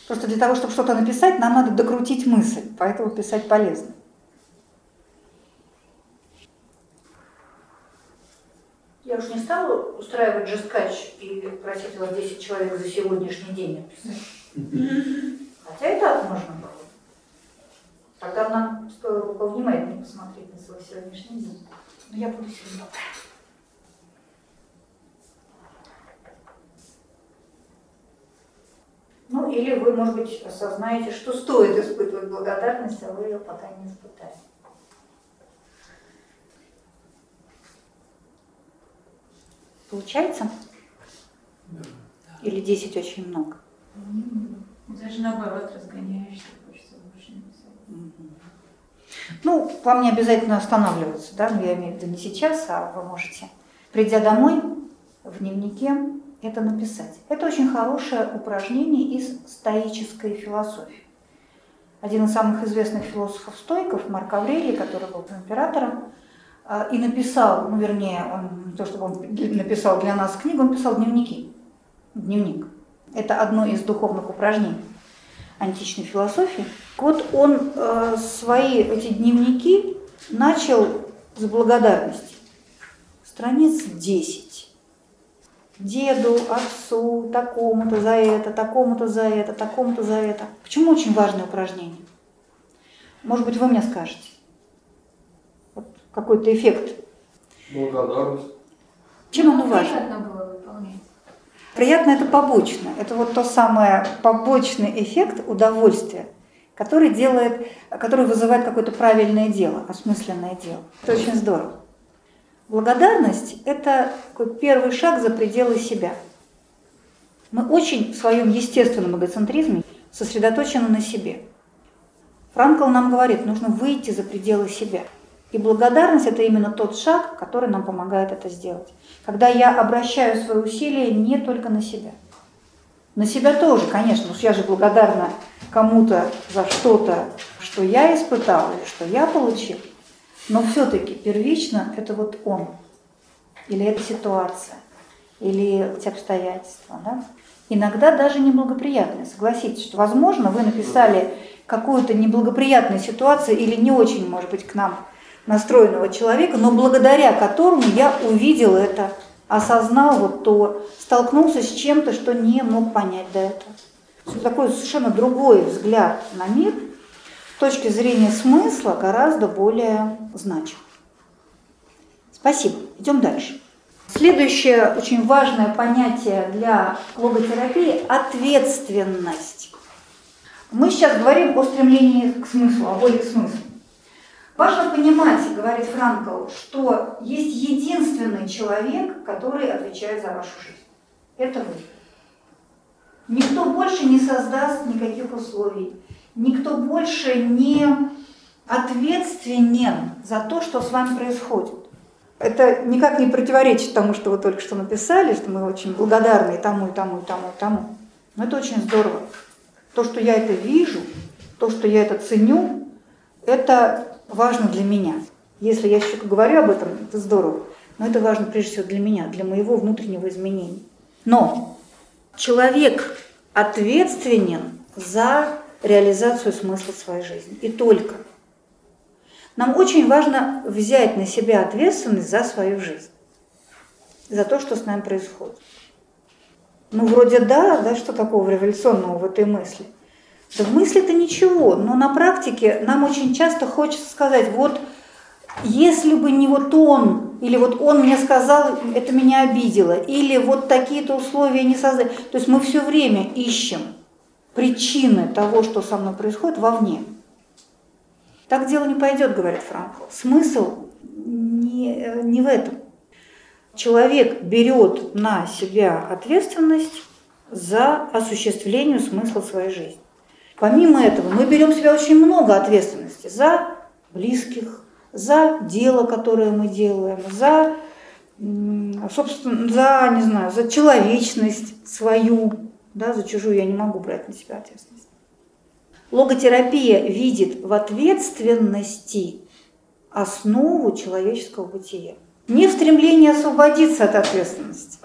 Просто для того, чтобы что-то написать, нам надо докрутить мысль, поэтому писать полезно. Я уж не стала устраивать жесткач и просить вас 10 человек за сегодняшний день написать. Хотя и так можно было. Тогда нам стоило повнимательнее посмотреть на свой сегодняшний день. Но я буду сегодня. Ну, или вы, может быть, осознаете, что стоит испытывать благодарность, а вы ее пока не испытали. Получается? Или 10 очень много? Даже наоборот разгоняешься, хочется больше написать. Ну, вам не обязательно останавливаться, да, ну, я имею в виду не сейчас, а вы можете, придя домой, в дневнике это написать. Это очень хорошее упражнение из стоической философии. Один из самых известных философов-стоиков, Марк Аврелий, который был императором, и написал, ну, вернее, он, то чтобы он написал для нас книгу, он писал дневники. Дневник. Это одно из духовных упражнений античной философии. Вот он э, свои эти дневники начал с благодарности. Страниц 10. Деду, отцу, такому-то за это, такому-то за это, такому-то за это. Почему очень важное упражнение? Может быть, вы мне скажете. Какой-то эффект. Благодарность. Чем оно важно? Приятно было выполнять. Приятно это побочно. Это вот то самое побочный эффект удовольствия, который делает, который вызывает какое-то правильное дело, осмысленное дело. Это очень здорово. Благодарность – это такой первый шаг за пределы себя. Мы очень в своем естественном эгоцентризме сосредоточены на себе. Франкл нам говорит, нужно выйти за пределы себя. И благодарность – это именно тот шаг, который нам помогает это сделать. Когда я обращаю свои усилия не только на себя. На себя тоже, конечно, потому что я же благодарна кому-то за что-то, что я испытала что я получил. Но все-таки первично это вот он, или эта ситуация, или эти обстоятельства. Да? Иногда даже неблагоприятные. Согласитесь, что, возможно, вы написали какую-то неблагоприятную ситуацию или не очень, может быть, к нам настроенного человека, но благодаря которому я увидел это, осознал вот то, столкнулся с чем-то, что не мог понять до этого. Это такой совершенно другой взгляд на мир – с точки зрения смысла гораздо более значим. Спасибо. Идем дальше. Следующее очень важное понятие для логотерапии – ответственность. Мы сейчас говорим о стремлении к смыслу, о воле к смыслу. Важно понимать, говорит Франкл, что есть единственный человек, который отвечает за вашу жизнь. Это вы. Никто больше не создаст никаких условий, никто больше не ответственен за то, что с вами происходит. Это никак не противоречит тому, что вы только что написали, что мы очень благодарны и тому, и тому, и тому, и тому. Но это очень здорово. То, что я это вижу, то, что я это ценю, это важно для меня. Если я еще говорю об этом, это здорово. Но это важно прежде всего для меня, для моего внутреннего изменения. Но человек ответственен за реализацию смысла своей жизни. И только. Нам очень важно взять на себя ответственность за свою жизнь, за то, что с нами происходит. Ну, вроде да, да, что такого революционного в этой мысли? Да в мысли-то ничего, но на практике нам очень часто хочется сказать, вот если бы не вот он, или вот он мне сказал, это меня обидело, или вот такие-то условия не создали. То есть мы все время ищем причины того, что со мной происходит, вовне. Так дело не пойдет, говорит Франкл. Смысл не, не в этом. Человек берет на себя ответственность за осуществление смысла своей жизни. Помимо этого, мы берем в себя очень много ответственности за близких, за дело, которое мы делаем, за, собственно, за, не знаю, за человечность свою, да, за чужую я не могу брать на себя ответственность. Логотерапия видит в ответственности основу человеческого бытия. Не в стремлении освободиться от ответственности,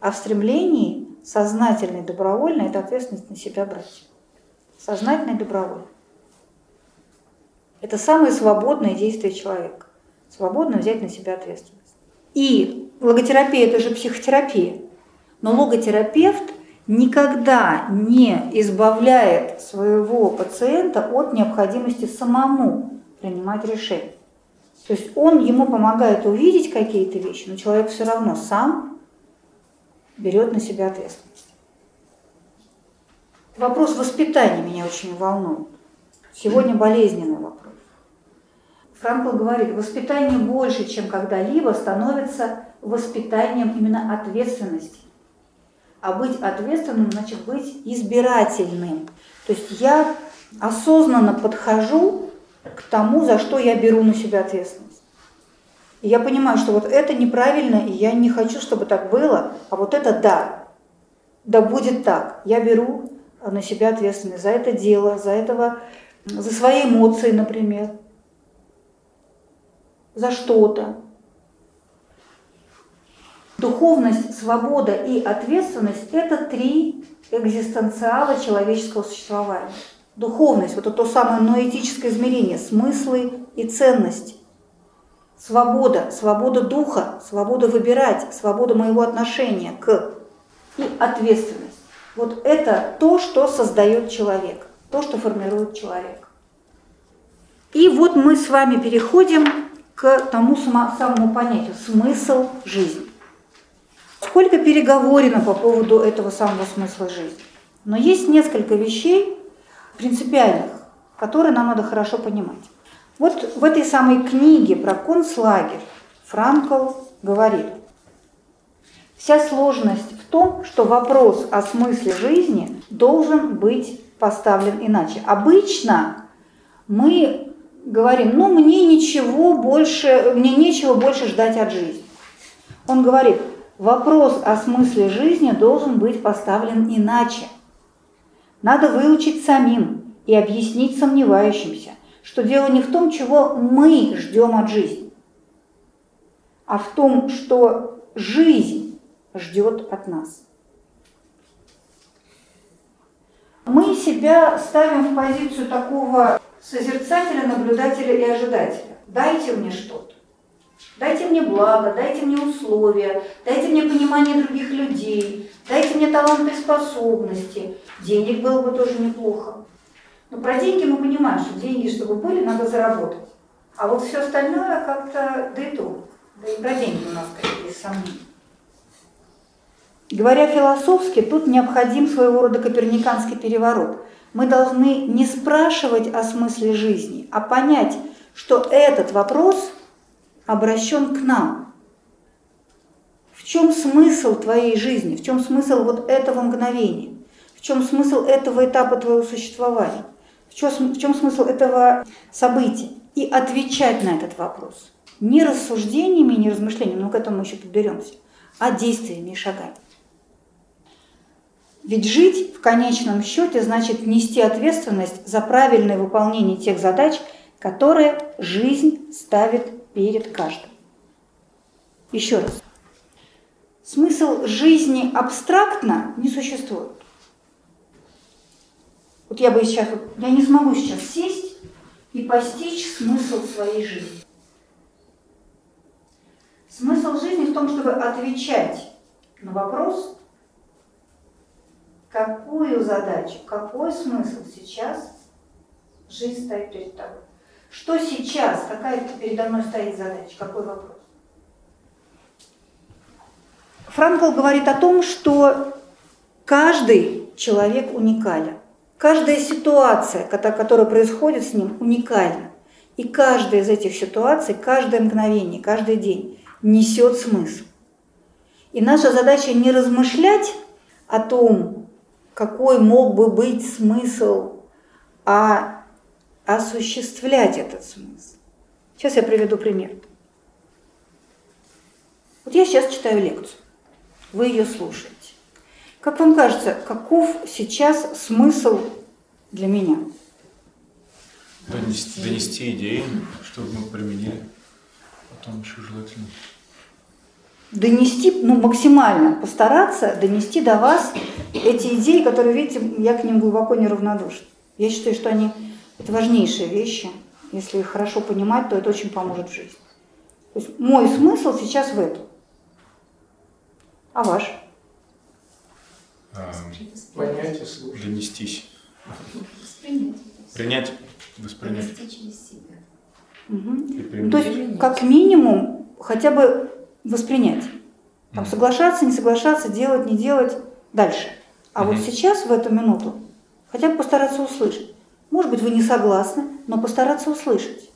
а в стремлении сознательно и добровольно эту ответственность на себя брать. Сознательно и добровольно. Это самое свободное действие человека. Свободно взять на себя ответственность. И логотерапия – это же психотерапия. Но логотерапевт никогда не избавляет своего пациента от необходимости самому принимать решения. То есть он ему помогает увидеть какие-то вещи, но человек все равно сам берет на себя ответственность. Вопрос воспитания меня очень волнует. Сегодня болезненный вопрос. Франкл говорит, воспитание больше, чем когда-либо, становится воспитанием именно ответственности. А быть ответственным значит быть избирательным. То есть я осознанно подхожу к тому, за что я беру на себя ответственность. И я понимаю, что вот это неправильно, и я не хочу, чтобы так было, а вот это да. Да будет так. Я беру на себя ответственность за это дело, за этого, за свои эмоции, например за что-то. Духовность, свобода и ответственность – это три экзистенциала человеческого существования. Духовность – вот это то самое ноэтическое измерение, смыслы и ценности. Свобода, свобода духа, свобода выбирать, свобода моего отношения к и ответственность. Вот это то, что создает человек, то, что формирует человек. И вот мы с вами переходим к тому самому понятию смысл жизни. Сколько переговорено по поводу этого самого смысла жизни. Но есть несколько вещей принципиальных, которые нам надо хорошо понимать. Вот в этой самой книге про концлагерь Франкл говорит, вся сложность том, что вопрос о смысле жизни должен быть поставлен иначе. Обычно мы говорим, ну мне ничего больше, мне нечего больше ждать от жизни. Он говорит, вопрос о смысле жизни должен быть поставлен иначе. Надо выучить самим и объяснить сомневающимся, что дело не в том, чего мы ждем от жизни, а в том, что жизнь ждет от нас. Мы себя ставим в позицию такого созерцателя, наблюдателя и ожидателя. Дайте мне что-то. Дайте мне благо, дайте мне условия, дайте мне понимание других людей, дайте мне таланты и способности. Денег было бы тоже неплохо. Но про деньги мы понимаем, что деньги, чтобы были, надо заработать. А вот все остальное как-то, да и то. Да и про деньги у нас какие-то сомнения. Говоря философски, тут необходим своего рода коперниканский переворот – мы должны не спрашивать о смысле жизни, а понять, что этот вопрос обращен к нам. В чем смысл твоей жизни? В чем смысл вот этого мгновения? В чем смысл этого этапа твоего существования? В чем, в чем смысл этого события? И отвечать на этот вопрос. Не рассуждениями, не размышлениями, но к этому мы еще подберемся, а действиями и шагами. Ведь жить в конечном счете значит нести ответственность за правильное выполнение тех задач, которые жизнь ставит перед каждым. Еще раз. Смысл жизни абстрактно не существует. Вот я бы сейчас, я не смогу сейчас сесть и постичь смысл своей жизни. Смысл жизни в том, чтобы отвечать на вопрос, какую задачу, какой смысл сейчас жизнь ставит перед тобой. Что сейчас? Какая передо мной стоит задача? Какой вопрос? Франкл говорит о том, что каждый человек уникален. Каждая ситуация, которая происходит с ним, уникальна. И каждая из этих ситуаций, каждое мгновение, каждый день несет смысл. И наша задача не размышлять о том, какой мог бы быть смысл, а осуществлять этот смысл. Сейчас я приведу пример. Вот я сейчас читаю лекцию, вы ее слушаете. Как вам кажется, каков сейчас смысл для меня? Донести, донести идеи, чтобы мы применили. Потом еще желательно. Донести, ну, максимально постараться донести до вас эти идеи, которые, видите, я к ним глубоко неравнодушна. Я считаю, что они это важнейшие вещи. Если их хорошо понимать, то это очень поможет в жизни. То есть мой смысл сейчас в этом. А ваш? А, Понять и слушать. донестись. Воспринять. Принять, воспринять. Донести через себя. Угу. И Ну, то есть, как минимум, хотя бы воспринять. Там, соглашаться, не соглашаться, делать, не делать, дальше. А вот сейчас, в эту минуту, хотя бы постараться услышать. Может быть, вы не согласны, но постараться услышать.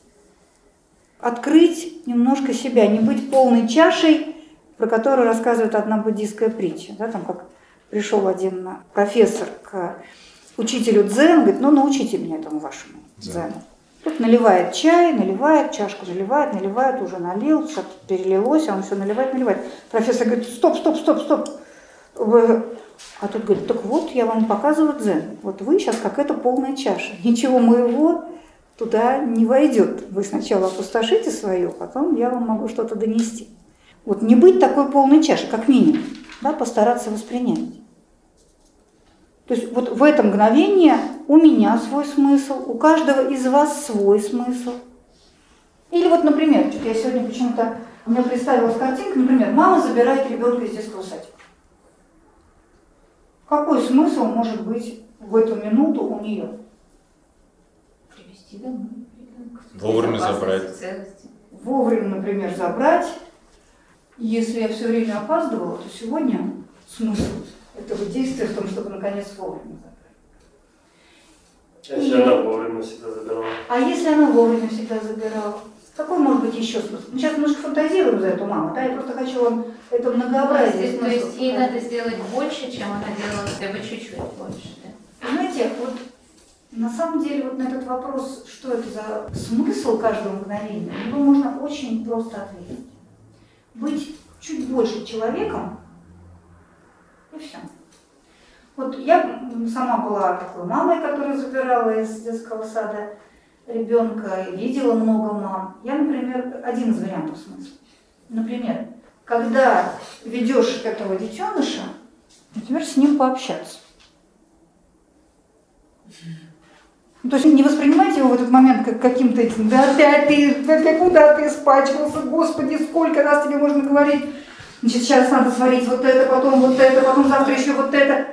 Открыть немножко себя, не быть полной чашей, про которую рассказывает одна буддийская притча. Да, там как пришел один профессор к учителю дзен, говорит, ну научите меня этому вашему Дзен. дзену. Тут наливает чай, наливает, чашку заливает, наливает, уже налил, что-то перелилось, а он все наливает, наливает. Профессор говорит, стоп, стоп, стоп, стоп. А тут говорит, так вот, я вам показываю дзен. Вот вы сейчас как это полная чаша. Ничего моего туда не войдет. Вы сначала опустошите свое, потом я вам могу что-то донести. Вот не быть такой полной чашей, как минимум, да, постараться воспринять. То есть вот в это мгновение у меня свой смысл, у каждого из вас свой смысл. Или вот, например, что-то я сегодня почему-то, у меня представилась картинка, например, мама забирает ребенка из детского садика. Какой смысл может быть в эту минуту у нее? Привести домой Вовремя забрать. Вовремя, например, забрать. Если я все время опаздывала, то сегодня смысл этого действия в том, чтобы наконец вовремя забрать. А если она вовремя всегда забирала? А если она вовремя всегда забирала? Какой может быть еще смысл? Мы сейчас немножко фантазируем за эту маму, да? Я просто хочу вам это многообразие То есть смыслов ей надо сделать больше, чем она делала хотя бы чуть-чуть больше. Да? Знаете, вот на самом деле вот на этот вопрос, что это за смысл каждого мгновения, на него можно очень просто ответить. Быть чуть больше человеком, и все. Вот я сама была такой мамой, которая забирала из детского сада ребенка, видела много мам. Я, например, один из вариантов смысла. Например, когда ведешь этого детеныша, например, с ним пообщаться. Ну, То есть не воспринимайте его в этот момент как каким-то этим, да опять ты, ты куда ты испачкался, господи, сколько раз тебе можно говорить. Значит, сейчас надо сварить вот это, потом вот это, потом завтра еще вот это.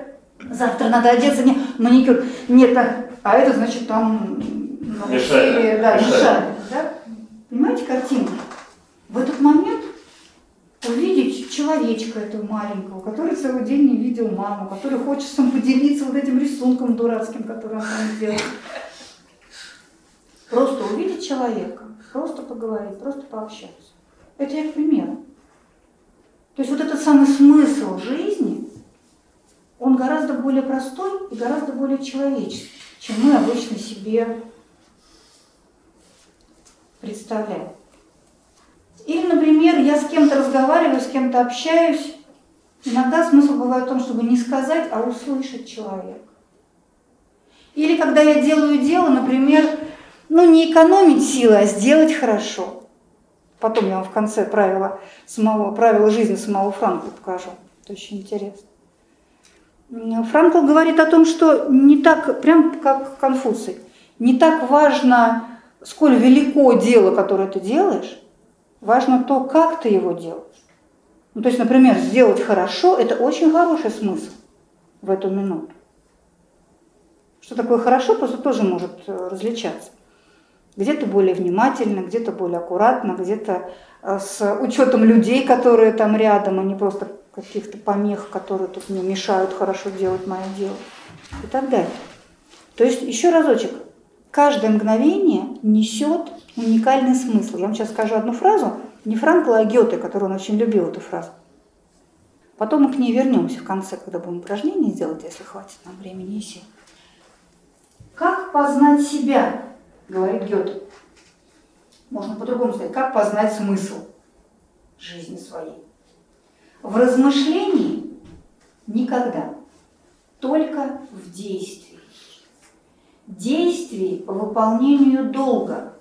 Завтра надо одеться, не, маникюр. Нет, а, а это значит там на Мешает, веселье, да, мешает. мешает. Да? Понимаете картинку? В этот момент увидеть человечка этого маленького, который целый день не видел маму, который хочет сам поделиться вот этим рисунком дурацким, который он там сделал. Просто увидеть человека, просто поговорить, просто пообщаться. Это я к примеру. То есть вот этот самый смысл жизни, он гораздо более простой и гораздо более человеческий, чем мы обычно себе представляем. Или, например, я с кем-то разговариваю, с кем-то общаюсь. Иногда смысл бывает в том, чтобы не сказать, а услышать человека. Или когда я делаю дело, например, ну не экономить силы, а сделать хорошо. Потом я вам в конце правила, самого, правила жизни самого Франкла покажу. Это очень интересно. Франкл говорит о том, что не так, прям как Конфуций, не так важно, сколь велико дело, которое ты делаешь, важно то, как ты его делаешь. Ну, то есть, например, сделать хорошо – это очень хороший смысл в эту минуту. Что такое хорошо, просто тоже может э, различаться. Где-то более внимательно, где-то более аккуратно, где-то э, с учетом людей, которые там рядом, а не просто каких-то помех, которые тут мне мешают хорошо делать мое дело и так далее. То есть, еще разочек, каждое мгновение несет уникальный смысл. Я вам сейчас скажу одну фразу, не Франкла, а Гёте, которую он очень любил, эту фразу. Потом мы к ней вернемся в конце, когда будем упражнение делать, если хватит нам времени и сил. Как познать себя, говорит Гёте. Можно по-другому сказать, как познать смысл жизни своей. В размышлении никогда, только в действии. Действий по выполнению долга.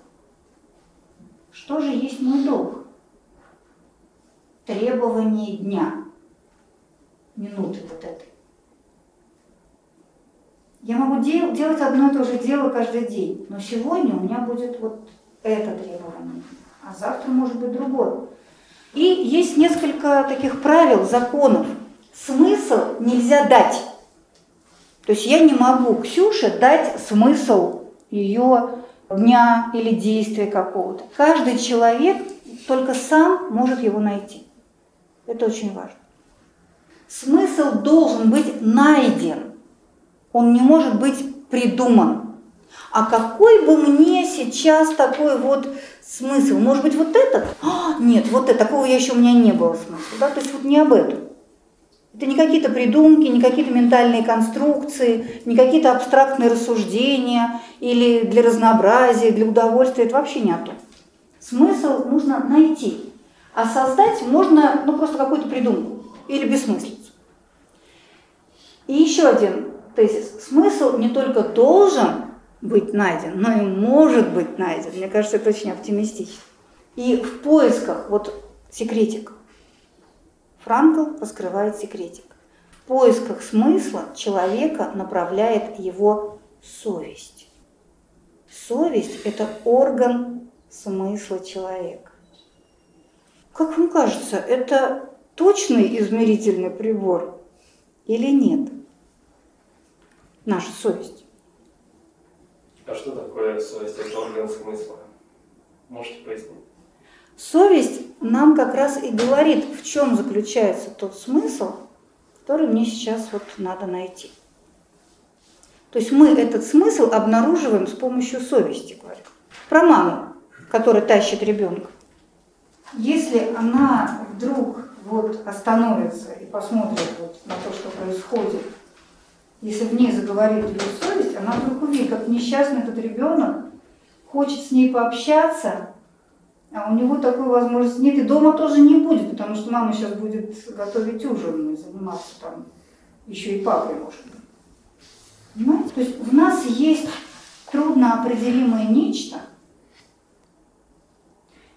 Что же есть мой долг? Требование дня, минуты вот этой. Я могу дел, делать одно и то же дело каждый день, но сегодня у меня будет вот это требование, а завтра может быть другое. И есть несколько таких правил, законов. Смысл нельзя дать. То есть я не могу Ксюше дать смысл ее дня или действия какого-то. Каждый человек только сам может его найти. Это очень важно. Смысл должен быть найден. Он не может быть придуман. А какой бы мне сейчас такой вот смысл? Может быть, вот этот? А, нет, вот это, такого я еще у меня не было смысла. Да? То есть вот не об этом. Это не какие-то придумки, не какие-то ментальные конструкции, не какие-то абстрактные рассуждения или для разнообразия, для удовольствия. Это вообще не о том. Смысл нужно найти. А создать можно ну, просто какую-то придумку или бессмыслицу. И еще один тезис. Смысл не только должен быть найден, но и может быть найден. Мне кажется, это очень оптимистично. И в поисках, вот секретик, Франкл раскрывает секретик. В поисках смысла человека направляет его совесть. Совесть – это орган смысла человека. Как вам кажется, это точный измерительный прибор или нет? Наша совесть. А что такое совесть? Это орган смысла. Можете пояснить? Совесть нам как раз и говорит, в чем заключается тот смысл, который мне сейчас вот надо найти. То есть мы этот смысл обнаруживаем с помощью совести, говорю. Про маму, которая тащит ребенка. Если она вдруг вот остановится и посмотрит вот на то, что происходит, если в ней заговорит ее совесть, она вдруг увидит, как несчастный этот ребенок хочет с ней пообщаться, а у него такой возможности нет, и дома тоже не будет, потому что мама сейчас будет готовить ужин и заниматься там еще и папой, может быть. Понимаете? То есть в нас есть трудно определимое нечто.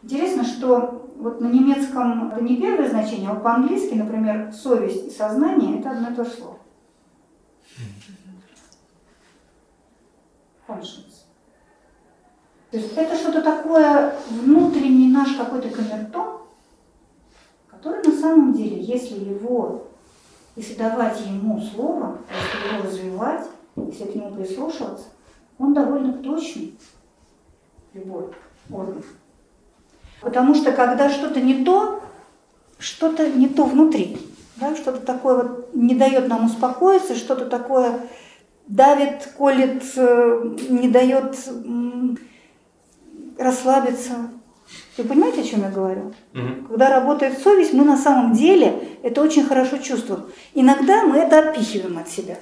Интересно, что вот на немецком это не первое значение, а по-английски, например, совесть и сознание – это одно и то же слово. Conscience. То есть это что-то такое, внутренний наш какой-то камертон, который на самом деле, если его, если давать ему слово, если его развивать, если к нему прислушиваться, он довольно точный, любой орган. Потому что когда что-то не то, что-то не то внутри, да, что-то такое вот не дает нам успокоиться, что-то такое давит, колет, э, не дает расслабиться. Вы понимаете, о чем я говорю? Угу. Когда работает совесть, мы на самом деле это очень хорошо чувствуем. Иногда мы это отпихиваем от себя.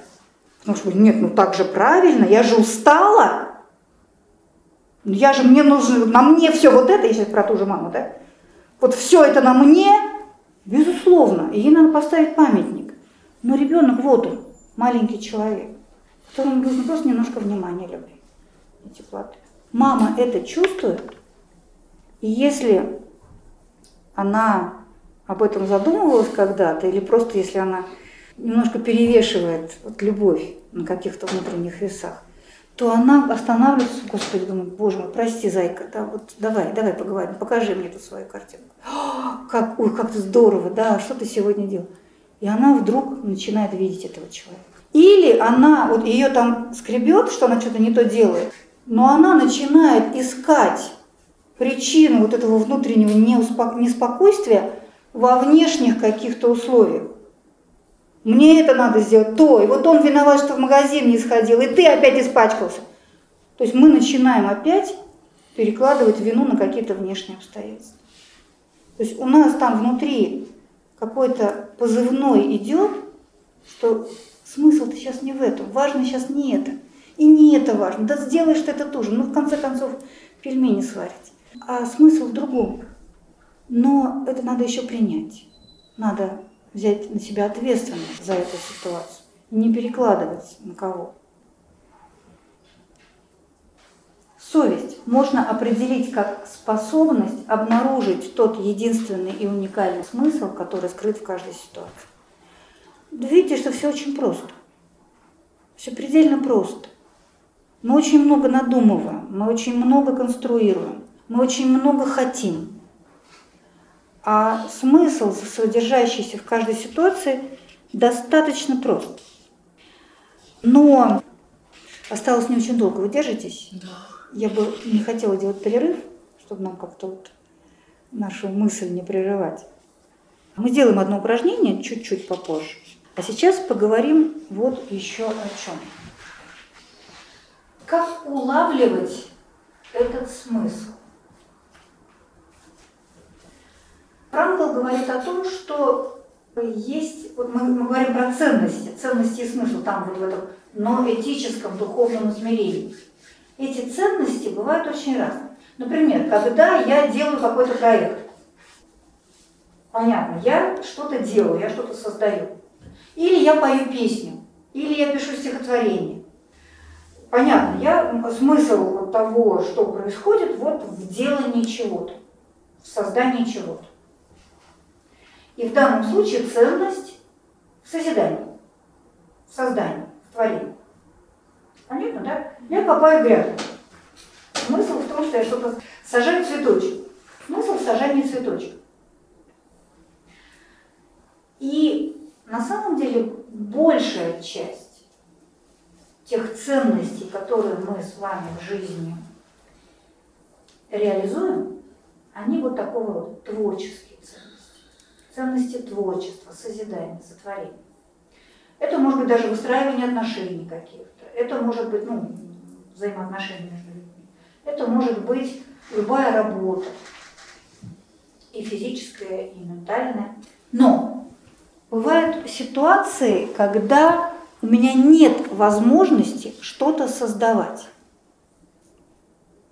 Потому что, нет, ну так же правильно, я же устала. Я же, мне нужно, на мне все вот это, я сейчас про ту же маму, да? Вот все это на мне, безусловно, ей надо поставить памятник. Но ребенок, вот он, маленький человек, которому нужно просто немножко внимания, любви и теплоты мама это чувствует, и если она об этом задумывалась когда-то, или просто если она немножко перевешивает вот, любовь на каких-то внутренних весах, то она останавливается, Господи, думает, Боже мой, прости, зайка, да, вот давай, давай поговорим, покажи мне тут свою картинку. Как, ой, как здорово, да, что ты сегодня делал? И она вдруг начинает видеть этого человека. Или она, вот ее там скребет, что она что-то не то делает, но она начинает искать причину вот этого внутреннего неспокойствия во внешних каких-то условиях. Мне это надо сделать, то, и вот он виноват, что в магазин не сходил, и ты опять испачкался. То есть мы начинаем опять перекладывать вину на какие-то внешние обстоятельства. То есть у нас там внутри какой-то позывной идет, что сейчас не в этом, важно сейчас не это. И не это важно. Да сделаешь ты это тоже. Ну, в конце концов, пельмени сварить. А смысл в другом. Но это надо еще принять. Надо взять на себя ответственность за эту ситуацию. Не перекладывать на кого. Совесть можно определить как способность обнаружить тот единственный и уникальный смысл, который скрыт в каждой ситуации. Видите, что все очень просто. Все предельно просто. Мы очень много надумываем, мы очень много конструируем, мы очень много хотим. А смысл, содержащийся в каждой ситуации, достаточно прост. Но осталось не очень долго. Вы держитесь? Да. Я бы не хотела делать перерыв, чтобы нам как-то вот нашу мысль не прерывать. Мы сделаем одно упражнение чуть-чуть попозже. А сейчас поговорим вот еще о чем. Как улавливать этот смысл? Франкл говорит о том, что есть, вот мы, мы говорим про ценности, ценности и смысл там вот в этом, но этическом, духовном измерении. Эти ценности бывают очень разные. Например, когда я делаю какой-то проект, понятно, я что-то делаю, я что-то создаю. Или я пою песню, или я пишу стихотворение. Понятно, я смысл того, что происходит, вот в делании чего-то, в создании чего-то. И в данном случае ценность в созидании, в создании, в творении. Понятно, да? Я копаю грядку. Смысл в том, что я что-то сажаю цветочек. Смысл в сажании цветочек. И на самом деле большая часть тех ценностей, которые мы с вами в жизни реализуем, они вот такого вот творческие ценности. Ценности творчества, созидания, сотворения. Это может быть даже выстраивание отношений каких-то. Это может быть ну, взаимоотношения между людьми. Это может быть любая работа. И физическая, и ментальная. Но бывают ситуации, когда у меня нет возможности что-то создавать.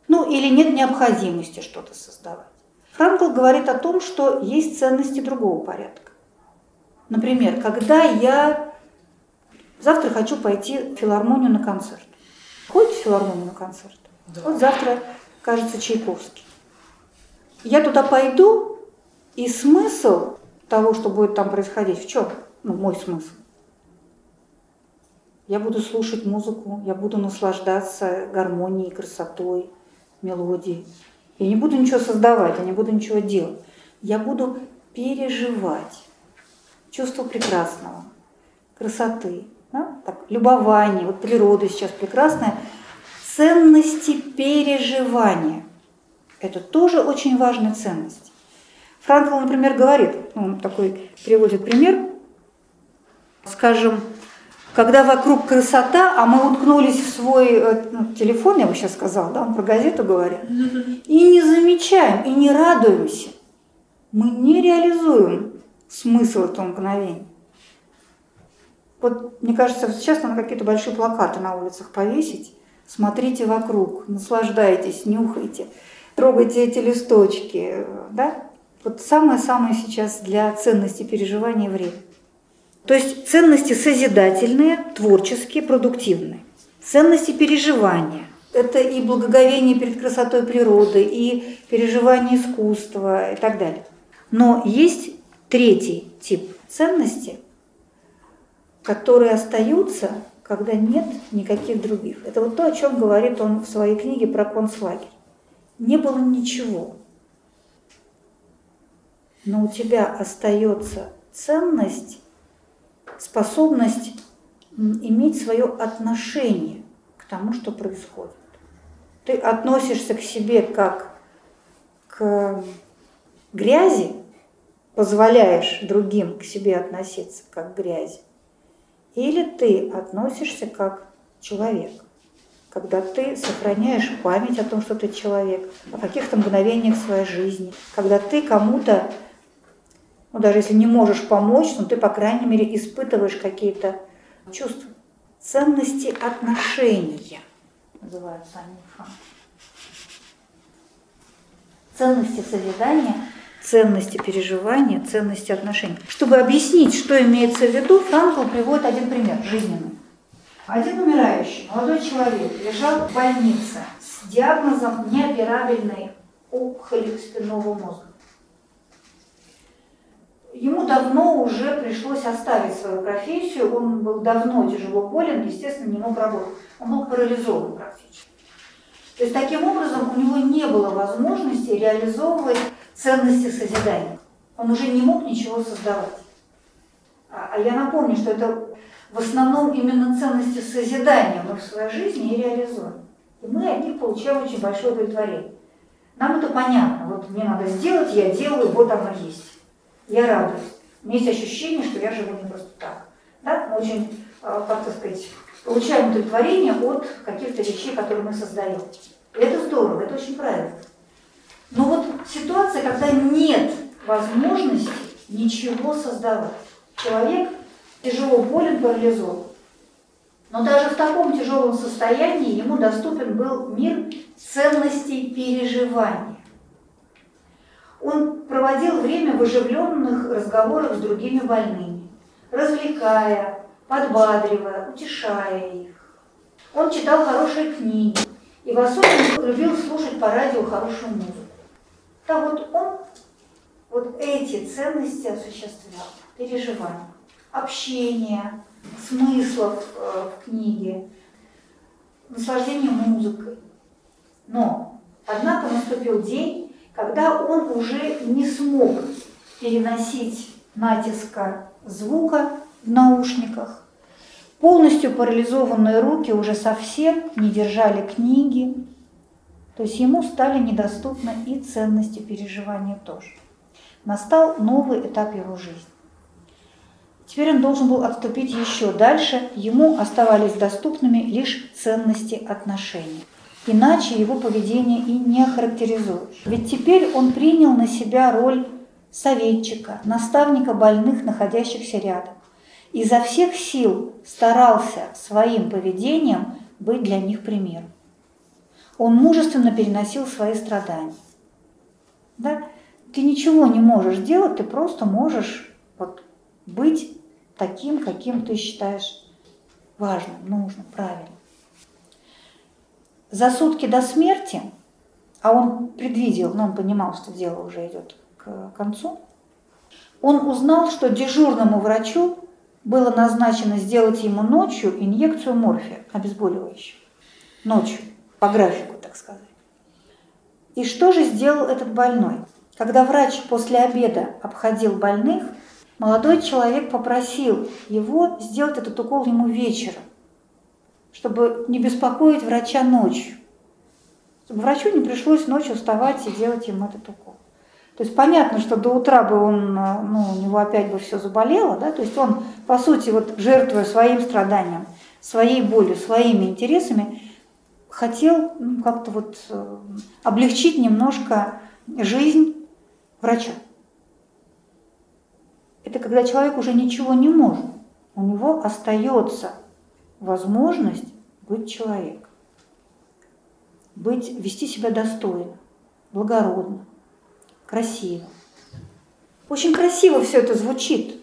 Ну, или нет необходимости что-то создавать. Франкл говорит о том, что есть ценности другого порядка. Например, когда я Завтра хочу пойти в филармонию на концерт. Ходите в филармонию на концерт? Да. Вот завтра, кажется, Чайковский. Я туда пойду, и смысл того, что будет там происходить, в чем? Ну, мой смысл. Я буду слушать музыку, я буду наслаждаться гармонией, красотой, мелодией. Я не буду ничего создавать, я не буду ничего делать. Я буду переживать чувство прекрасного, красоты, да? так, любование, вот природа сейчас прекрасная, ценности переживания. Это тоже очень важная ценность. Франкл, например, говорит, ну, он такой приводит пример, скажем, когда вокруг красота, а мы уткнулись в свой э, ну, телефон, я бы сейчас сказала, да, про газету говорит, и не замечаем, и не радуемся, мы не реализуем смысл этого мгновения. Вот, мне кажется, сейчас надо какие-то большие плакаты на улицах повесить. Смотрите вокруг, наслаждайтесь, нюхайте, трогайте эти листочки. Да? Вот самое-самое сейчас для ценности переживания время. То есть ценности созидательные, творческие, продуктивные. Ценности переживания. Это и благоговение перед красотой природы, и переживание искусства и так далее. Но есть третий тип ценности – которые остаются, когда нет никаких других. Это вот то, о чем говорит он в своей книге про концлагерь. Не было ничего, но у тебя остается ценность, способность иметь свое отношение к тому, что происходит. ты относишься к себе как к грязи, позволяешь другим к себе относиться как к грязи, или ты относишься как человек, когда ты сохраняешь память о том, что ты человек, о каких-то мгновениях своей жизни, когда ты кому-то, ну даже если не можешь помочь, но ты, по крайней мере, испытываешь какие-то чувства, ценности отношения, называются они ценности созидания, ценности переживания, ценности отношений. Чтобы объяснить, что имеется в виду, Франкл приводит один пример жизненный. Один умирающий молодой человек лежал в больнице с диагнозом неоперабельной опухоли спинного мозга. Ему давно уже пришлось оставить свою профессию, он был давно тяжело болен, естественно, не мог работать. Он был парализован практически. То есть таким образом у него не было возможности реализовывать ценности созидания. Он уже не мог ничего создавать. А, а я напомню, что это в основном именно ценности созидания мы в своей жизни и реализуем. И мы от них получаем очень большое удовлетворение. Нам это понятно. Вот мне надо сделать, я делаю, вот оно есть. Я радуюсь. У меня есть ощущение, что я живу не просто так. Да? Мы очень, а, как сказать, получаем удовлетворение от каких-то вещей, которые мы создаем. И это здорово, это очень правильно. Но вот ситуация, когда нет возможности ничего создавать. Человек тяжело болен, парализован. Но даже в таком тяжелом состоянии ему доступен был мир ценностей переживания. Он проводил время в оживленных разговорах с другими больными, развлекая, подбадривая, утешая их. Он читал хорошие книги и в особенности любил слушать по радио хорошую музыку. Да вот он вот эти ценности осуществлял, переживания, общение, смыслов э, в книге, наслаждение музыкой. Но, однако, наступил день, когда он уже не смог переносить натиска звука в наушниках. Полностью парализованные руки уже совсем не держали книги, то есть ему стали недоступны и ценности переживания тоже. Настал новый этап его жизни. Теперь он должен был отступить еще дальше, ему оставались доступными лишь ценности отношений. Иначе его поведение и не охарактеризуешь. Ведь теперь он принял на себя роль советчика, наставника больных, находящихся рядом. Изо всех сил старался своим поведением быть для них примером. Он мужественно переносил свои страдания. Да? Ты ничего не можешь делать, ты просто можешь вот, быть таким, каким ты считаешь важным, нужным, правильным. За сутки до смерти, а он предвидел, но он понимал, что дело уже идет к концу, он узнал, что дежурному врачу было назначено сделать ему ночью инъекцию морфия, обезболивающего. Ночью, по графику, так сказать. И что же сделал этот больной? Когда врач после обеда обходил больных, молодой человек попросил его сделать этот укол ему вечером, чтобы не беспокоить врача ночью. Чтобы врачу не пришлось ночью вставать и делать ему этот укол. То есть понятно, что до утра бы он, ну, у него опять бы все заболело, да, то есть он, по сути, вот жертвуя своим страданием, своей болью, своими интересами, хотел ну, как-то вот э, облегчить немножко жизнь врача. Это когда человек уже ничего не может, у него остается возможность быть человеком, быть, вести себя достойно, благородно красиво. Очень красиво все это звучит.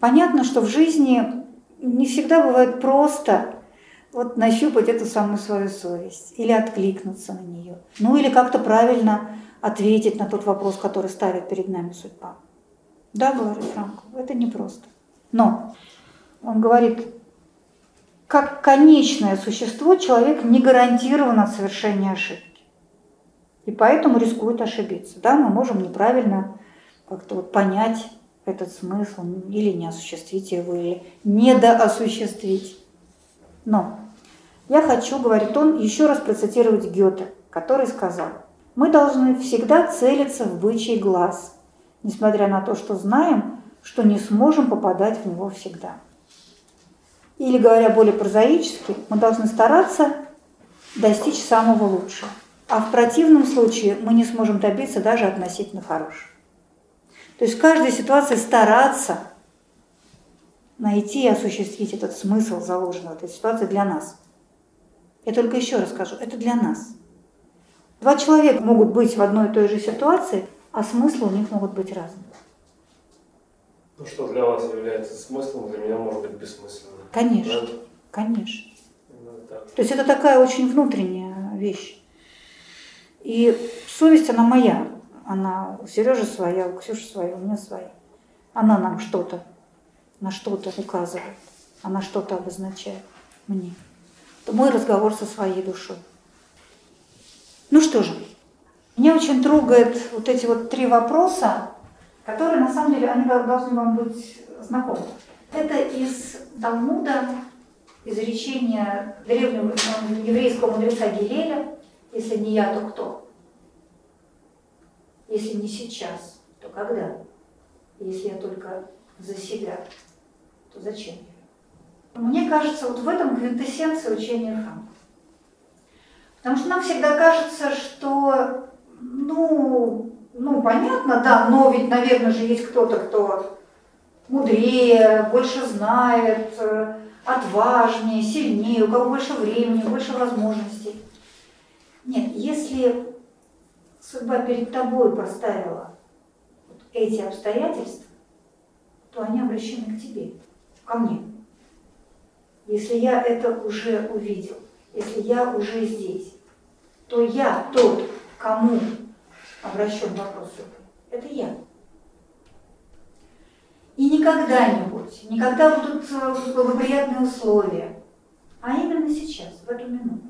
Понятно, что в жизни не всегда бывает просто вот нащупать эту самую свою совесть или откликнуться на нее. Ну или как-то правильно ответить на тот вопрос, который ставит перед нами судьба. Да, говорит Франко, это непросто. Но он говорит, как конечное существо человек не гарантирован от совершения ошибки. И поэтому рискует ошибиться. Да, мы можем неправильно как-то вот понять этот смысл или не осуществить его, или недоосуществить. Но Я хочу, говорит он, еще раз процитировать Гёте, который сказал, мы должны всегда целиться в бычий глаз, несмотря на то, что знаем, что не сможем попадать в него всегда. Или, говоря более прозаически, мы должны стараться достичь самого лучшего. А в противном случае мы не сможем добиться даже относительно хорошего. То есть в каждой ситуации стараться найти и осуществить этот смысл, заложенный в этой ситуации для нас. Я только еще раз скажу, это для нас. Два человека могут быть в одной и той же ситуации, а смыслы у них могут быть разные. Ну, что для вас является смыслом, для меня может быть бессмысленным. Конечно, Да? конечно. Так. То есть это такая очень внутренняя вещь. И совесть, она моя. Она у Сережи своя, у Ксюши своя, у меня своя. Она нам что-то, на что-то указывает. Она что-то обозначает мне. Это мой разговор со своей душой. Ну что же, меня очень трогает вот эти вот три вопроса, которые на самом деле они должны вам быть знакомы. Это из Талмуда, изречение древнего еврейского мудреца Гилеля, если не я, то кто? Если не сейчас, то когда? Если я только за себя, то зачем я? Мне кажется, вот в этом квинтэссенция учения Франка. Потому что нам всегда кажется, что, ну, ну, понятно, да, но ведь, наверное, же есть кто-то, кто мудрее, больше знает, э, отважнее, сильнее, у кого больше времени, больше возможностей. Нет, если судьба перед тобой поставила вот эти обстоятельства, то они обращены к тебе, ко мне. Если я это уже увидел, если я уже здесь, то я тот, кому обращен вопрос. Это я. И не когда-нибудь, не когда будут э, благоприятные условия, а именно сейчас, в эту минуту.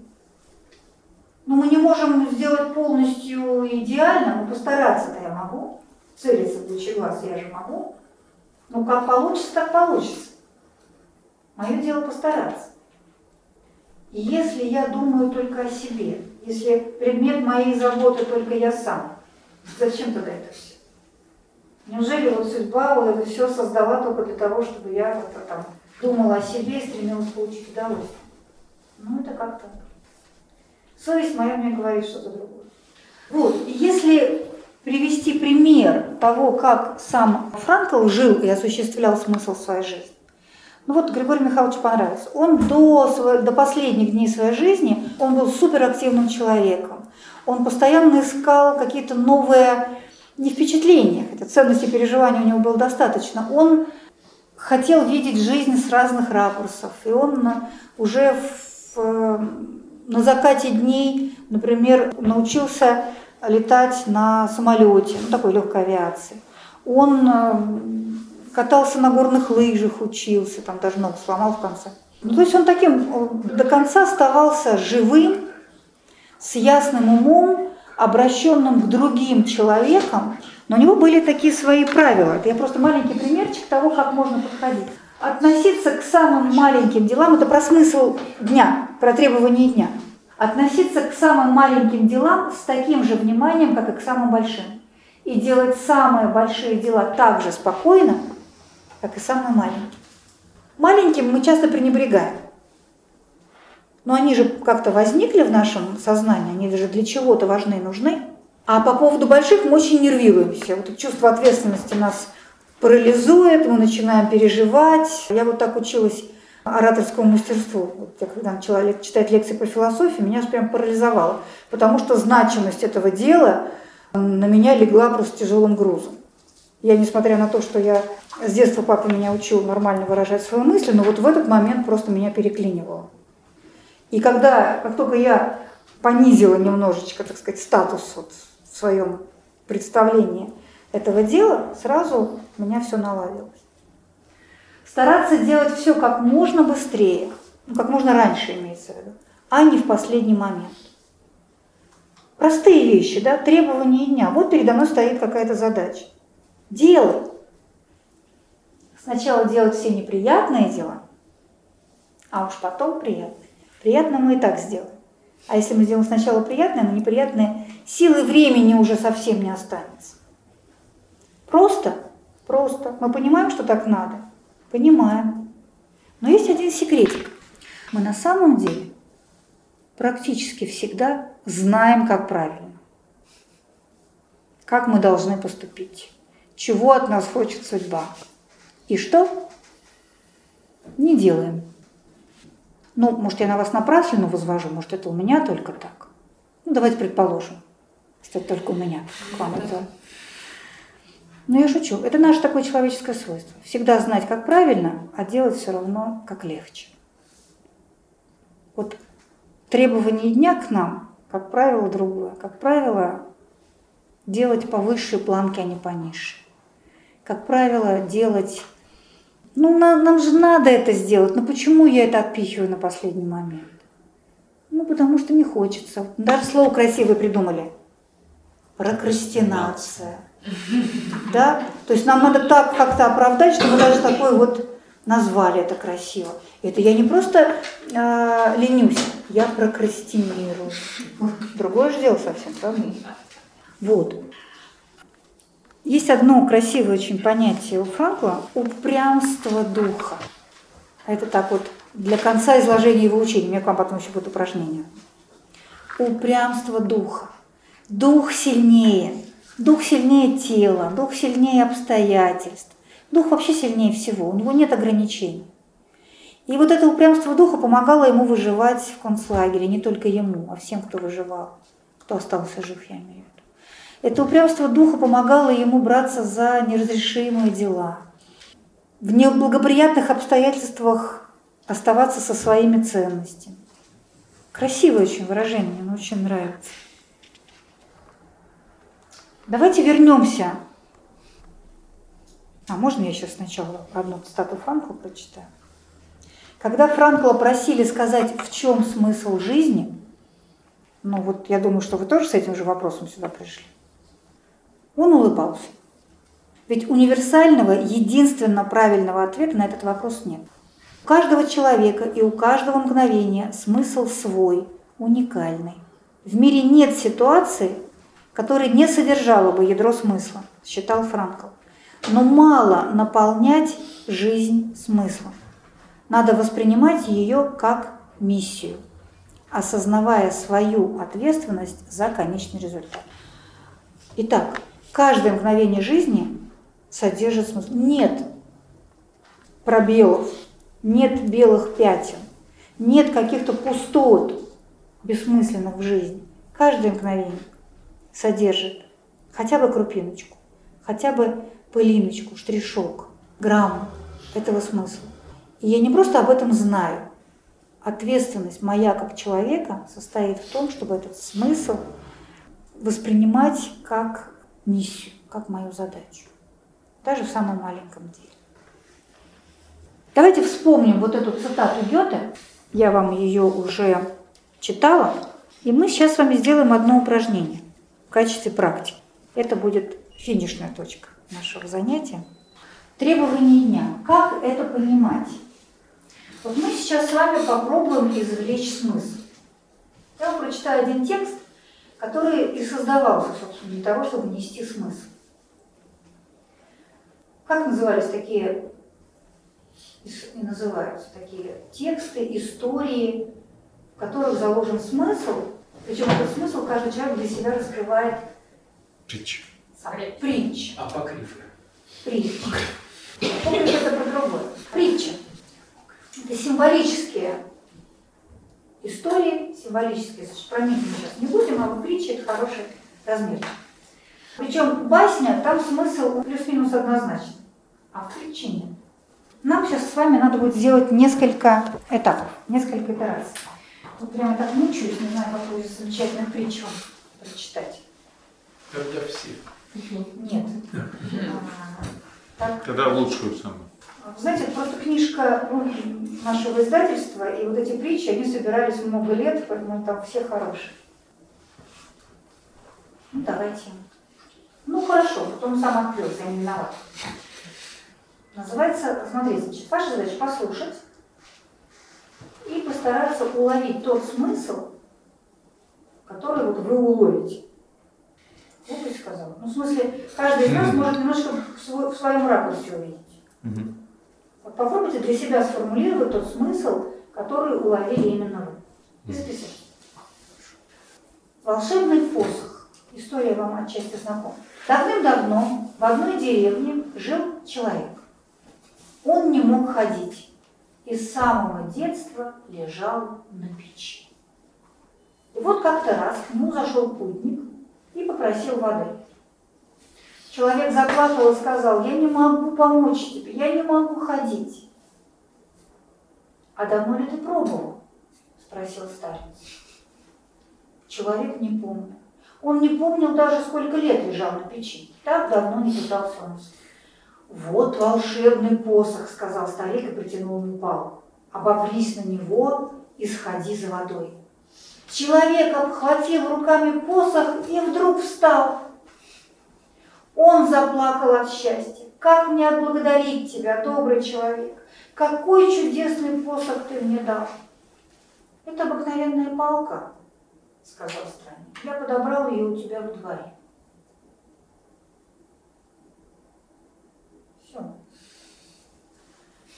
Но мы не можем сделать полностью идеально, но постараться-то я могу. Целиться в лучи глаз я же могу. Ну, как получится, так получится. Мое дело постараться. И если я думаю только о себе, если предмет моей заботы только я сам, зачем тогда это все? Неужели вот судьба вот это все создала только для того, чтобы я как-то там думала о себе и стремилась получить удовольствие? Ну, это как-то... Совесть моя мне говорит что-то другое. Вот, если привести пример того, как сам Франкл жил и осуществлял смысл своей жизни, ну вот Григорий Михайлович понравился. Он до, до последних дней своей жизни, он был суперактивным человеком. Он постоянно искал какие-то новые, не впечатления, хотя ценности переживания у него было достаточно. Он хотел видеть жизнь с разных ракурсов. И он уже в, на закате дней, например, научился летать на самолете, ну, такой легкой авиации. Он катался на горных лыжах, учился, там даже ногу сломал в конце. Ну, то есть он таким до конца оставался живым, с ясным умом, обращенным к другим человекам, но у него были такие свои правила. Это я просто маленький примерчик того, как можно подходить. Относиться к самым маленьким делам, это про смысл дня, про требования дня. Относиться к самым маленьким делам с таким же вниманием, как и к самым большим. И делать самые большие дела так же спокойно, как и самые маленькие. Маленьким мы часто пренебрегаем. Но они же как-то возникли в нашем сознании, они даже для чего-то важны и нужны. А по поводу больших мы очень нервируемся. Вот чувство ответственности нас парализует, мы начинаем переживать. Я вот так училась ораторскому мастерству. Вот я когда начала читать лекции по философии, меня же прям парализовало, потому что значимость этого дела на меня легла просто тяжелым грузом. Я, несмотря на то, что я с детства папа меня учил нормально выражать свои мысли, но вот в этот момент просто меня переклинивало. И когда, как только я понизила немножечко, так сказать, статус вот в своем представлении этого дела, сразу у меня все наладилось. Стараться делать все как можно быстрее, ну, как можно раньше имеется в виду, а не в последний момент. Простые вещи, да, требования дня. Вот передо мной стоит какая-то задача. Делай. Сначала делать все неприятные дела, а уж потом приятные. Приятно мы и так сделаем. А если мы сделаем сначала приятное, но неприятное, силы времени уже совсем не останется. Просто, просто. Мы понимаем, что так надо? Понимаем. Но есть один секретик. Мы на самом деле практически всегда знаем, как правильно. Как мы должны поступить. Чего от нас хочет судьба. И что? Не делаем. Ну, может, я на вас напрасленно возвожу, может, это у меня только так. Ну, давайте предположим, что это только у меня. К вам это... Ну, я шучу. Это наше такое человеческое свойство. Всегда знать, как правильно, а делать все равно, как легче. Вот требование дня к нам, как правило, другое. Как правило, делать по высшей планке, а не по низшей. Как правило, делать ну, нам, нам же надо это сделать. Но почему я это отпихиваю на последний момент? Ну, потому что не хочется. Даже слово красивое придумали. Прокрастинация. Да? То есть нам надо так как-то оправдать, что мы даже такой вот назвали это красиво. Это я не просто э, ленюсь, я прокрастинирую. Другое же дело совсем, правда? Вот. Есть одно красивое очень понятие у Франкла – упрямство духа. Это так вот для конца изложения его учения. У меня к вам потом еще будет упражнение. Упрямство духа. Дух сильнее. Дух сильнее тела, дух сильнее обстоятельств. Дух вообще сильнее всего, у него нет ограничений. И вот это упрямство духа помогало ему выживать в концлагере, не только ему, а всем, кто выживал, кто остался жив, я имею в виду. Это упрямство духа помогало ему браться за неразрешимые дела. В неблагоприятных обстоятельствах оставаться со своими ценностями. Красивое очень выражение, мне очень нравится. Давайте вернемся. А можно я сейчас сначала одну цитату Франкла прочитаю? Когда Франкла просили сказать, в чем смысл жизни, ну вот я думаю, что вы тоже с этим же вопросом сюда пришли. Он улыбался. Ведь универсального, единственно правильного ответа на этот вопрос нет. У каждого человека и у каждого мгновения смысл свой, уникальный. В мире нет ситуации, которая не содержала бы ядро смысла, считал Франкл. Но мало наполнять жизнь смыслом. Надо воспринимать ее как миссию, осознавая свою ответственность за конечный результат. Итак, Каждое мгновение жизни содержит смысл. Нет пробелов, нет белых пятен, нет каких-то пустот бессмысленных в жизни. Каждое мгновение содержит хотя бы крупиночку, хотя бы пылиночку, штришок, грамм этого смысла. И я не просто об этом знаю. Ответственность моя как человека состоит в том, чтобы этот смысл воспринимать как миссию, как мою задачу. Даже в самом маленьком деле. Давайте вспомним вот эту цитату Гёте. Я вам ее уже читала. И мы сейчас с вами сделаем одно упражнение в качестве практики. Это будет финишная точка нашего занятия. Требования дня. Как это понимать? Вот мы сейчас с вами попробуем извлечь смысл. Я вам прочитаю один текст, который и создавался, собственно, для того, чтобы нести смысл. Как назывались такие, и называются такие тексты, истории, в которых заложен смысл, причем этот смысл каждый человек для себя раскрывает Притч. сам. Притч. Апокрифы. Притч. Помните, это про другое. Притча. Это символические истории символические, про них мы сейчас не будем, а вот притчи это хороший размер. Причем басня, там смысл плюс-минус однозначный, а в притче нет. Нам сейчас с вами надо будет сделать несколько этапов, несколько итераций. Вот прямо так мучаюсь, не знаю, какую из замечательных притч вам прочитать. Как для всех. Нет. А, Тогда лучшую самую. Знаете, это просто книжка ну, нашего издательства, и вот эти притчи, они собирались много лет, поэтому там все хорошие. Ну, давайте. Ну, хорошо, вот он сам открылся, я не виноват. Называется, смотрите, значит, ваша задача послушать и постараться уловить тот смысл, который вот вы уловите. Вот и сказал. Ну, в смысле, каждый из нас может немножко в, свой- в своем ракурсе увидеть. Вот попробуйте для себя сформулировать тот смысл, который уловили именно вы. И записать. Волшебный посох. История вам отчасти знакома. Давным-давно в одной деревне жил человек. Он не мог ходить и с самого детства лежал на печи. И вот как-то раз к нему зашел путник и попросил воды. Человек заплакал и сказал, я не могу помочь тебе, я не могу ходить. А давно ли ты пробовал? Спросил старец. Человек не помнил. Он не помнил даже, сколько лет лежал на печи. Так давно не питался он. Вот волшебный посох, сказал старик и протянул ему палку. Обопрись на него и сходи за водой. Человек обхватил руками посох и вдруг встал. Он заплакал от счастья. Как мне отблагодарить тебя, добрый человек? Какой чудесный посох ты мне дал. Это обыкновенная палка, сказал странник. Я подобрал ее у тебя во дворе. Все.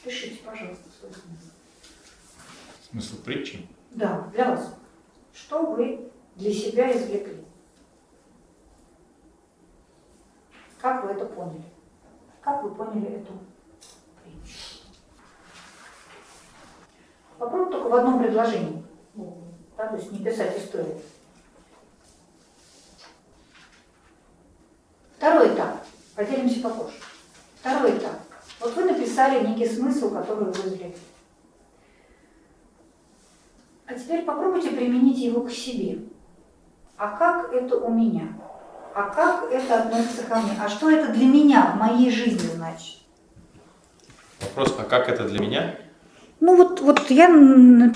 Пишите, пожалуйста, свой смысл. Смысл притчи? Да, для вас. Что вы для себя извлекли? Как вы это поняли? Как вы поняли эту притчу? Попробуйте только в одном предложении. Ну, Да, то есть не писать историю. Второй этап. Поделимся попозже. Второй этап. Вот вы написали некий смысл, который вы извлекли. А теперь попробуйте применить его к себе. А как это у меня? А как это относится ко мне? А что это для меня в моей жизни значит? Вопрос, а как это для меня? Ну вот, вот я,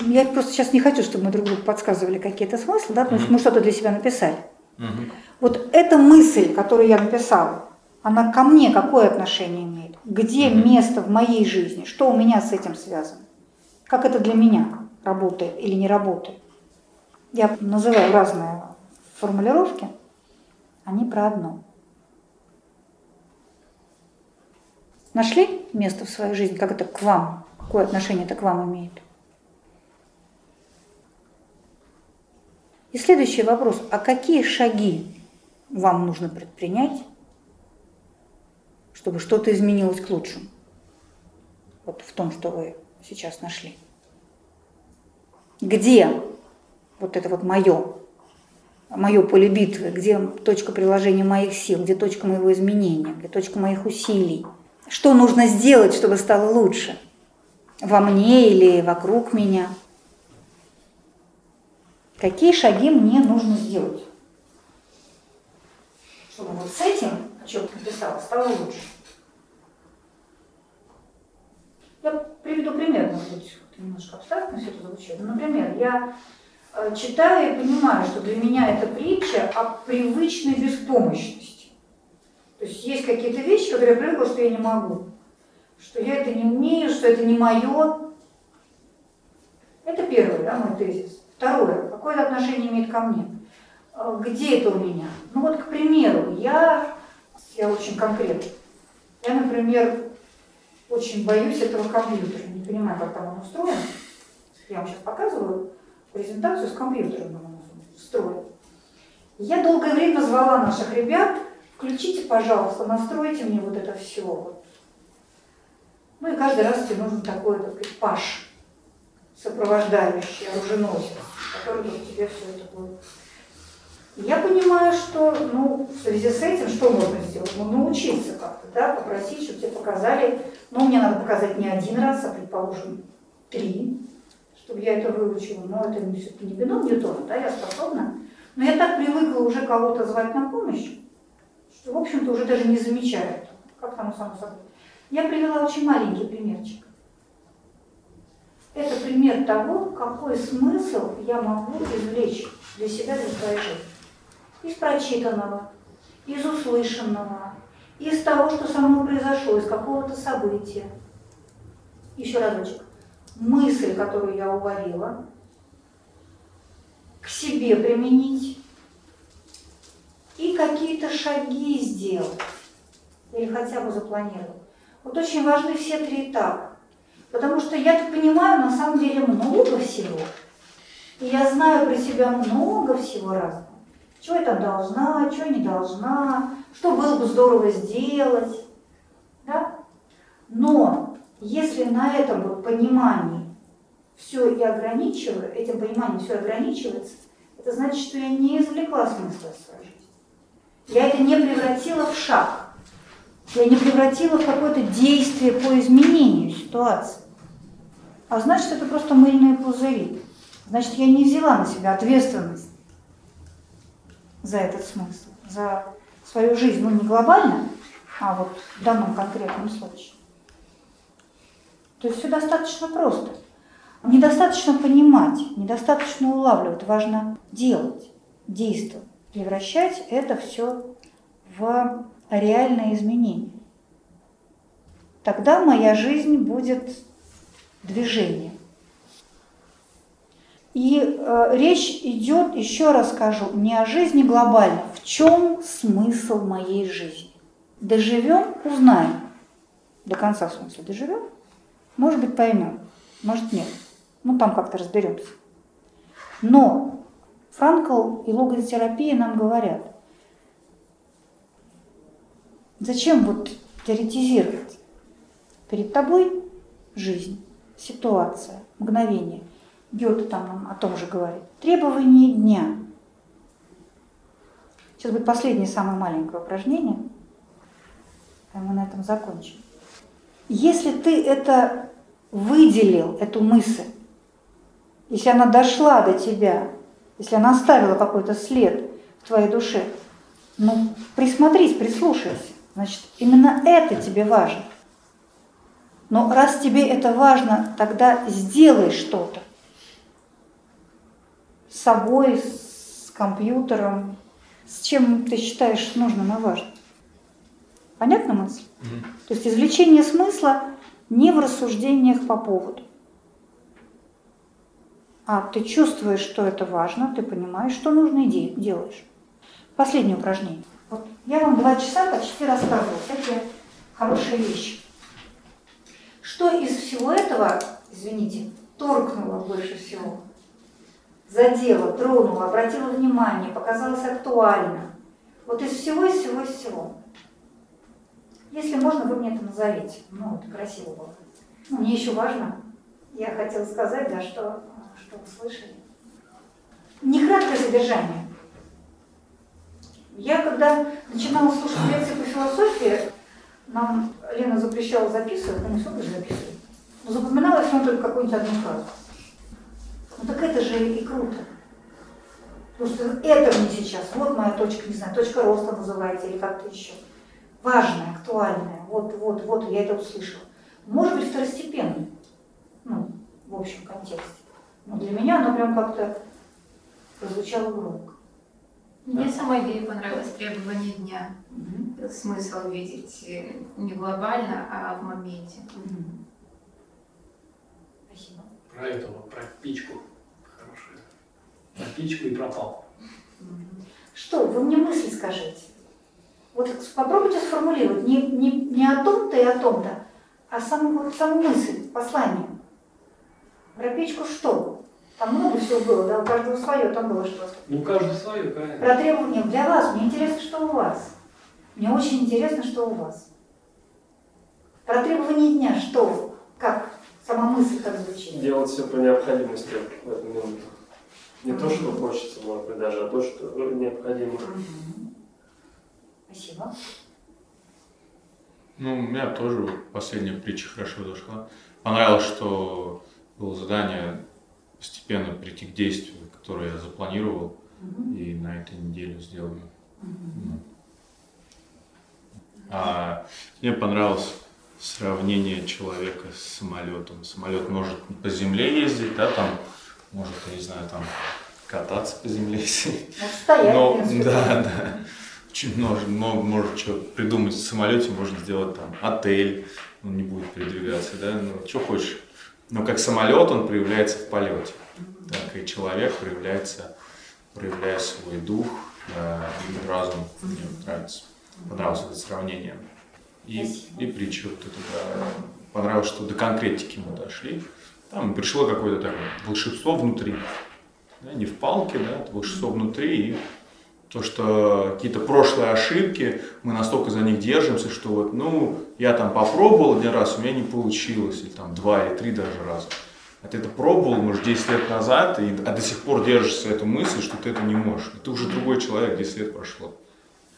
я просто сейчас не хочу, чтобы мы друг другу подсказывали какие-то смыслы, да, потому что мы что-то для себя написали. Мгм. Вот эта мысль, которую я написала, она ко мне какое отношение имеет? Где Мгм. место в моей жизни? Что у меня с этим связано? Как это для меня работает или не работает? Я называю разные формулировки, они про одно. Нашли место в своей жизни, как это к вам, какое отношение это к вам имеет? И следующий вопрос. А какие шаги вам нужно предпринять, чтобы что-то изменилось к лучшему? Вот в том, что вы сейчас нашли. Где вот это вот мое, мое поле битвы, где точка приложения моих сил, где точка моего изменения, где точка моих усилий? Что нужно сделать, чтобы стало лучше? Во мне или вокруг меня? Какие шаги мне нужно сделать? Чтобы вот с этим, о чем ты написала, стало лучше. Я приведу пример, может быть, немножко абстрактно все это звучит. Например, я читаю и понимаю, что для меня это притча о привычной беспомощности. То есть есть какие-то вещи, которые я привыкла, что я не могу, что я это не умею, что это не мое. Это первый, да, мой тезис. Второе, какое это отношение имеет ко мне? Э, Где это у меня? Ну вот, к примеру, я, я очень конкретно. Я, например, очень боюсь этого компьютера, не понимаю, как там он устроен. Я вам сейчас показываю презентацию с компьютером, устроен. Я долгое время звала наших ребят, включите, пожалуйста, настройте мне вот это все. Ну и каждый раз тебе нужен такой, так сказать, паш, сопровождающий, оруженосец, который вот тебе все это будет. Я понимаю, что ну, в связи с этим что можно сделать? Ну, научиться как-то, да, попросить, чтобы тебе показали. Ну, мне надо показать не один раз, а, предположим, три, чтобы я это выучила. Но это все-таки не бином Ньютона, да, я способна. Но я так привыкла уже кого-то звать на помощь, что, в общем-то, уже даже не замечаю этого. Как там само собой. Я привела очень маленький примерчик. Это пример того, какой смысл я могу извлечь для себя, для своей жизни. Из прочитанного, из услышанного, из того, что со мной произошло, из какого-то события. Еще разочек. Мысль, которую я уловила, к себе применить и какие-то шаги сделать или хотя бы запланировать. Вот очень важны все три этапа. Потому что я так понимаю, на самом деле много всего. И я знаю про себя много всего разного. Чего я там должна, чего не должна, что было бы здорово сделать. Да? Но если на этом вот понимании все и ограничиваю, этим пониманием все ограничивается, это значит, что я не извлекла смысла своей жизни. Я это не превратила в шаг. Я не превратила в какое-то действие по изменению ситуации. А значит, это просто мыльные пузыри. Значит, я не взяла на себя ответственность за этот смысл, за свою жизнь, ну не глобально, а вот в данном конкретном случае. То есть все достаточно просто. Недостаточно понимать, недостаточно улавливать, важно делать, действовать, превращать это все в реальное изменение. Тогда моя жизнь будет движением. И э, речь идет, еще раз скажу, не о жизни глобально. В чем смысл моей жизни? Доживем, узнаем. До конца в смысле доживем. Может быть, поймем, может нет. Ну, там как-то разберемся. Но Франкл и логотерапия нам говорят, Зачем вот теоретизировать? Перед тобой жизнь, ситуация, мгновение. Гёте там нам о том же говорит. Требования дня. Сейчас будет последнее, самое маленькое упражнение. И мы на этом закончим. Если ты это выделил, эту мысль, если она дошла до тебя, если она оставила какой-то след в твоей душе, ну, присмотрись, прислушайся. Значит, именно это тебе важно. Но раз тебе это важно, тогда сделай что-то. С собой, с компьютером, с чем ты считаешь нужным и важным. Понятна мысль? Mm-hmm. То есть извлечение смысла не в рассуждениях по поводу. А ты чувствуешь, что это важно, ты понимаешь, что нужно и делаешь. Последнее упражнение. Вот я вам два часа почти рассказывала всякие хорошие вещи. Что из всего этого, извините, торкнуло больше всего? Задело, тронуло, обратило внимание, показалось актуально. Вот из всего, из всего, из всего. Если можно, вы мне это назовите. Ну, это красиво было. Ну, мне еще важно, я хотела сказать, да, что, что вы слышали. Не краткое содержание. Я когда начинала слушать лекции по философии, нам Лена запрещала записывать, ну не сколько же записывать, но запоминала все только какую-нибудь одну фразу. Ну так это же и круто. Потому что это мне сейчас, вот моя точка, не знаю, точка роста называется или как-то еще. Важная, актуальная, вот, вот, вот, я это услышала. Может быть, второстепенная, ну, в общем контексте. Но для меня оно прям как-то прозвучало громко. Мне да. сама идея понравилась требование дня. Угу. Смысл видеть э, не глобально, а в моменте. Угу. Спасибо. Про этого, про пичку. Хорошая. Про пичку и пропал. Угу. Что, вы мне мысль скажите. Вот попробуйте сформулировать не, не, не о том-то и о том-то, а саму, вот, саму мысль, послание. Про печку что? Там много всего было, да, у каждого свое, там было что-то. Ну, каждый свое, конечно. Про требования для вас. Мне интересно, что у вас. Мне очень интересно, что у вас. Про требования дня, что, как, сама мысль как звучит. Делать все по необходимости в эту минуту. Не mm-hmm. то, что хочется, может быть, даже, а то, что необходимо. Mm-hmm. Спасибо. Ну, у меня тоже последняя притча хорошо зашла. Понравилось, что было задание постепенно прийти к действию, которое я запланировал, угу. и на этой неделе сделаю. Угу. А мне понравилось сравнение человека с самолетом. Самолет может по земле ездить, да, там, может, я не знаю, там кататься по земле. стоять, Но, да, да. Много, много может что придумать в самолете, можно сделать там отель, он не будет передвигаться, да, ну, что хочешь Но как самолет он проявляется в полете, так и человек проявляется, проявляя свой дух э, и разум. Мне нравится, понравилось это сравнение. И, и притча вот это, да, понравилось, что до конкретики мы дошли. Там пришло какое-то такое волшебство внутри. Да, не в палке, да, это волшебство внутри. И то, что какие-то прошлые ошибки, мы настолько за них держимся, что вот, ну, я там попробовал один раз, у меня не получилось, или там два или три даже раза. А ты это пробовал, может, 10 лет назад, и, а до сих пор держишься эту мысль, что ты это не можешь. И ты уже другой человек, 10 лет прошло.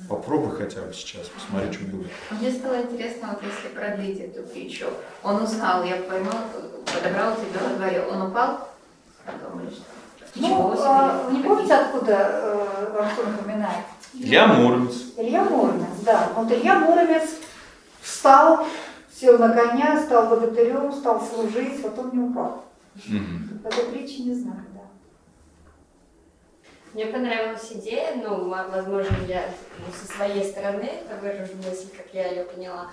Попробуй хотя бы сейчас, посмотри, что будет. Мне стало интересно, вот если продлить эту притчу. Он узнал, я поймал, подобрал тебя во дворе, он упал, потом? Ну, а, не помните, откуда э, вам что напоминает? Илья Муромец. Илья Муромец, да. Вот Илья Муромец встал, сел на коня, стал богатырем, стал служить, вот он не упал. Мгм. Этой притчи не знаю, да. Мне понравилась идея, ну, возможно, я ну, со своей стороны это выражу мысль, как я ее поняла,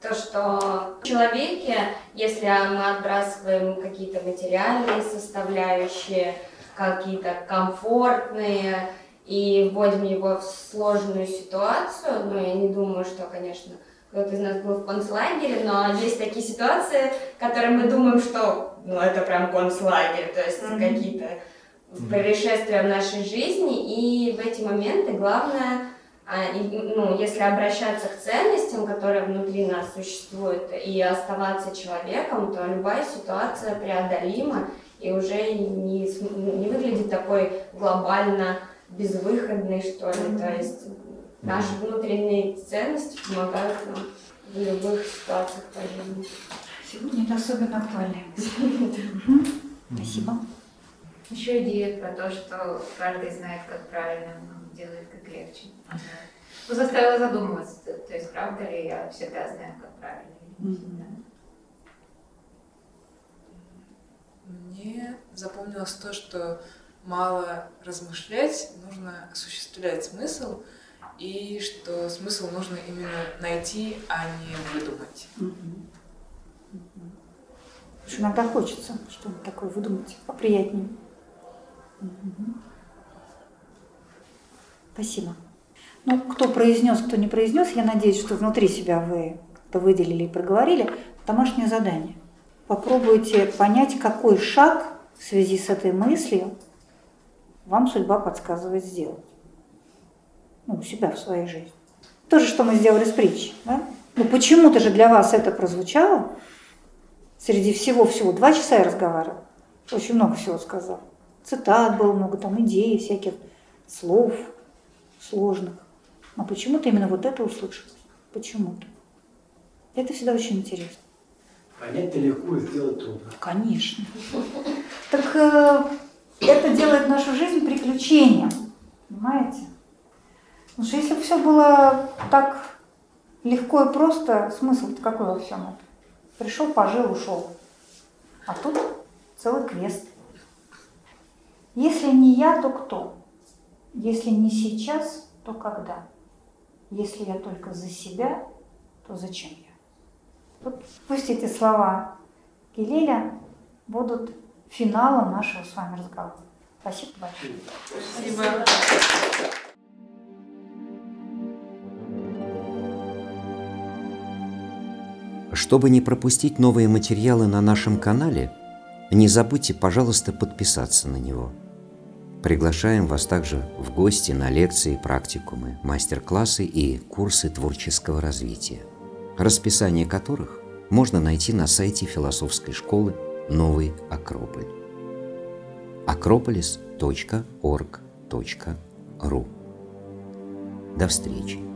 то, что в человеке, если мы отбрасываем какие-то материальные составляющие, какие-то комфортные, и вводим его в сложную ситуацию, ну, я не думаю, что, конечно, кто-то из нас был в концлагере, но есть такие ситуации, которые мы думаем, что, ну, это прям концлагерь, то есть Мгм. какие-то происшествия в нашей жизни, и в эти моменты главное, а, ну, если обращаться к ценностям, которые внутри нас существуют, и оставаться человеком, то любая ситуация преодолима и уже не, не выглядит такой глобально безвыходной, что ли. То есть наши внутренние ценности помогают нам в любых ситуациях по жизни. Сегодня это особенно. Мгм. Спасибо. Еще идея про то, что каждый знает, как правильно, но делает как легче. Ну, заставила задумываться, то, то есть правда ли я всегда знаю, как правильно или не всегда. Мне запомнилось то, что мало размышлять, нужно осуществлять смысл, и что смысл нужно именно найти, а не выдумать. Потому что иногда хочется что-нибудь такое выдумать поприятнее. Мгм. Спасибо. Ну, кто произнес, кто не произнес, я надеюсь, что внутри себя вы это выделили и проговорили. Домашнее задание. Попробуйте понять, какой шаг в связи с этой мыслью вам судьба подсказывает сделать. Ну, у себя в своей жизни. То же, что мы сделали с притчей. Да? Ну, почему-то же для вас это прозвучало. Среди всего-всего. Два часа я разговаривала. Очень много всего сказал. Цитат было много, там идей, всяких слов сложных. Но почему-то именно вот это услышалось. Почему-то. Это всегда очень интересно. Понять-то легко, сделать трудно. Конечно. Так э, это делает нашу жизнь приключением. Понимаете? Потому что если бы все было так легко и просто, смысл какой во всем этом? Пришел, пожил, ушел. А тут целый квест. Если не я, то кто? Если не сейчас, то когда? Если я только за себя, то зачем? Вот пусть эти слова Гилеля будут финалом нашего с вами разговора. Спасибо большое. Спасибо. Чтобы не пропустить новые материалы на нашем канале, не забудьте, пожалуйста, подписаться на него. Приглашаем вас также в гости на лекции, практикумы, мастер-классы и курсы творческого развития, расписание которых можно найти на сайте философской школы «Новый Акрополь» акрополис.орг.ру До встречи!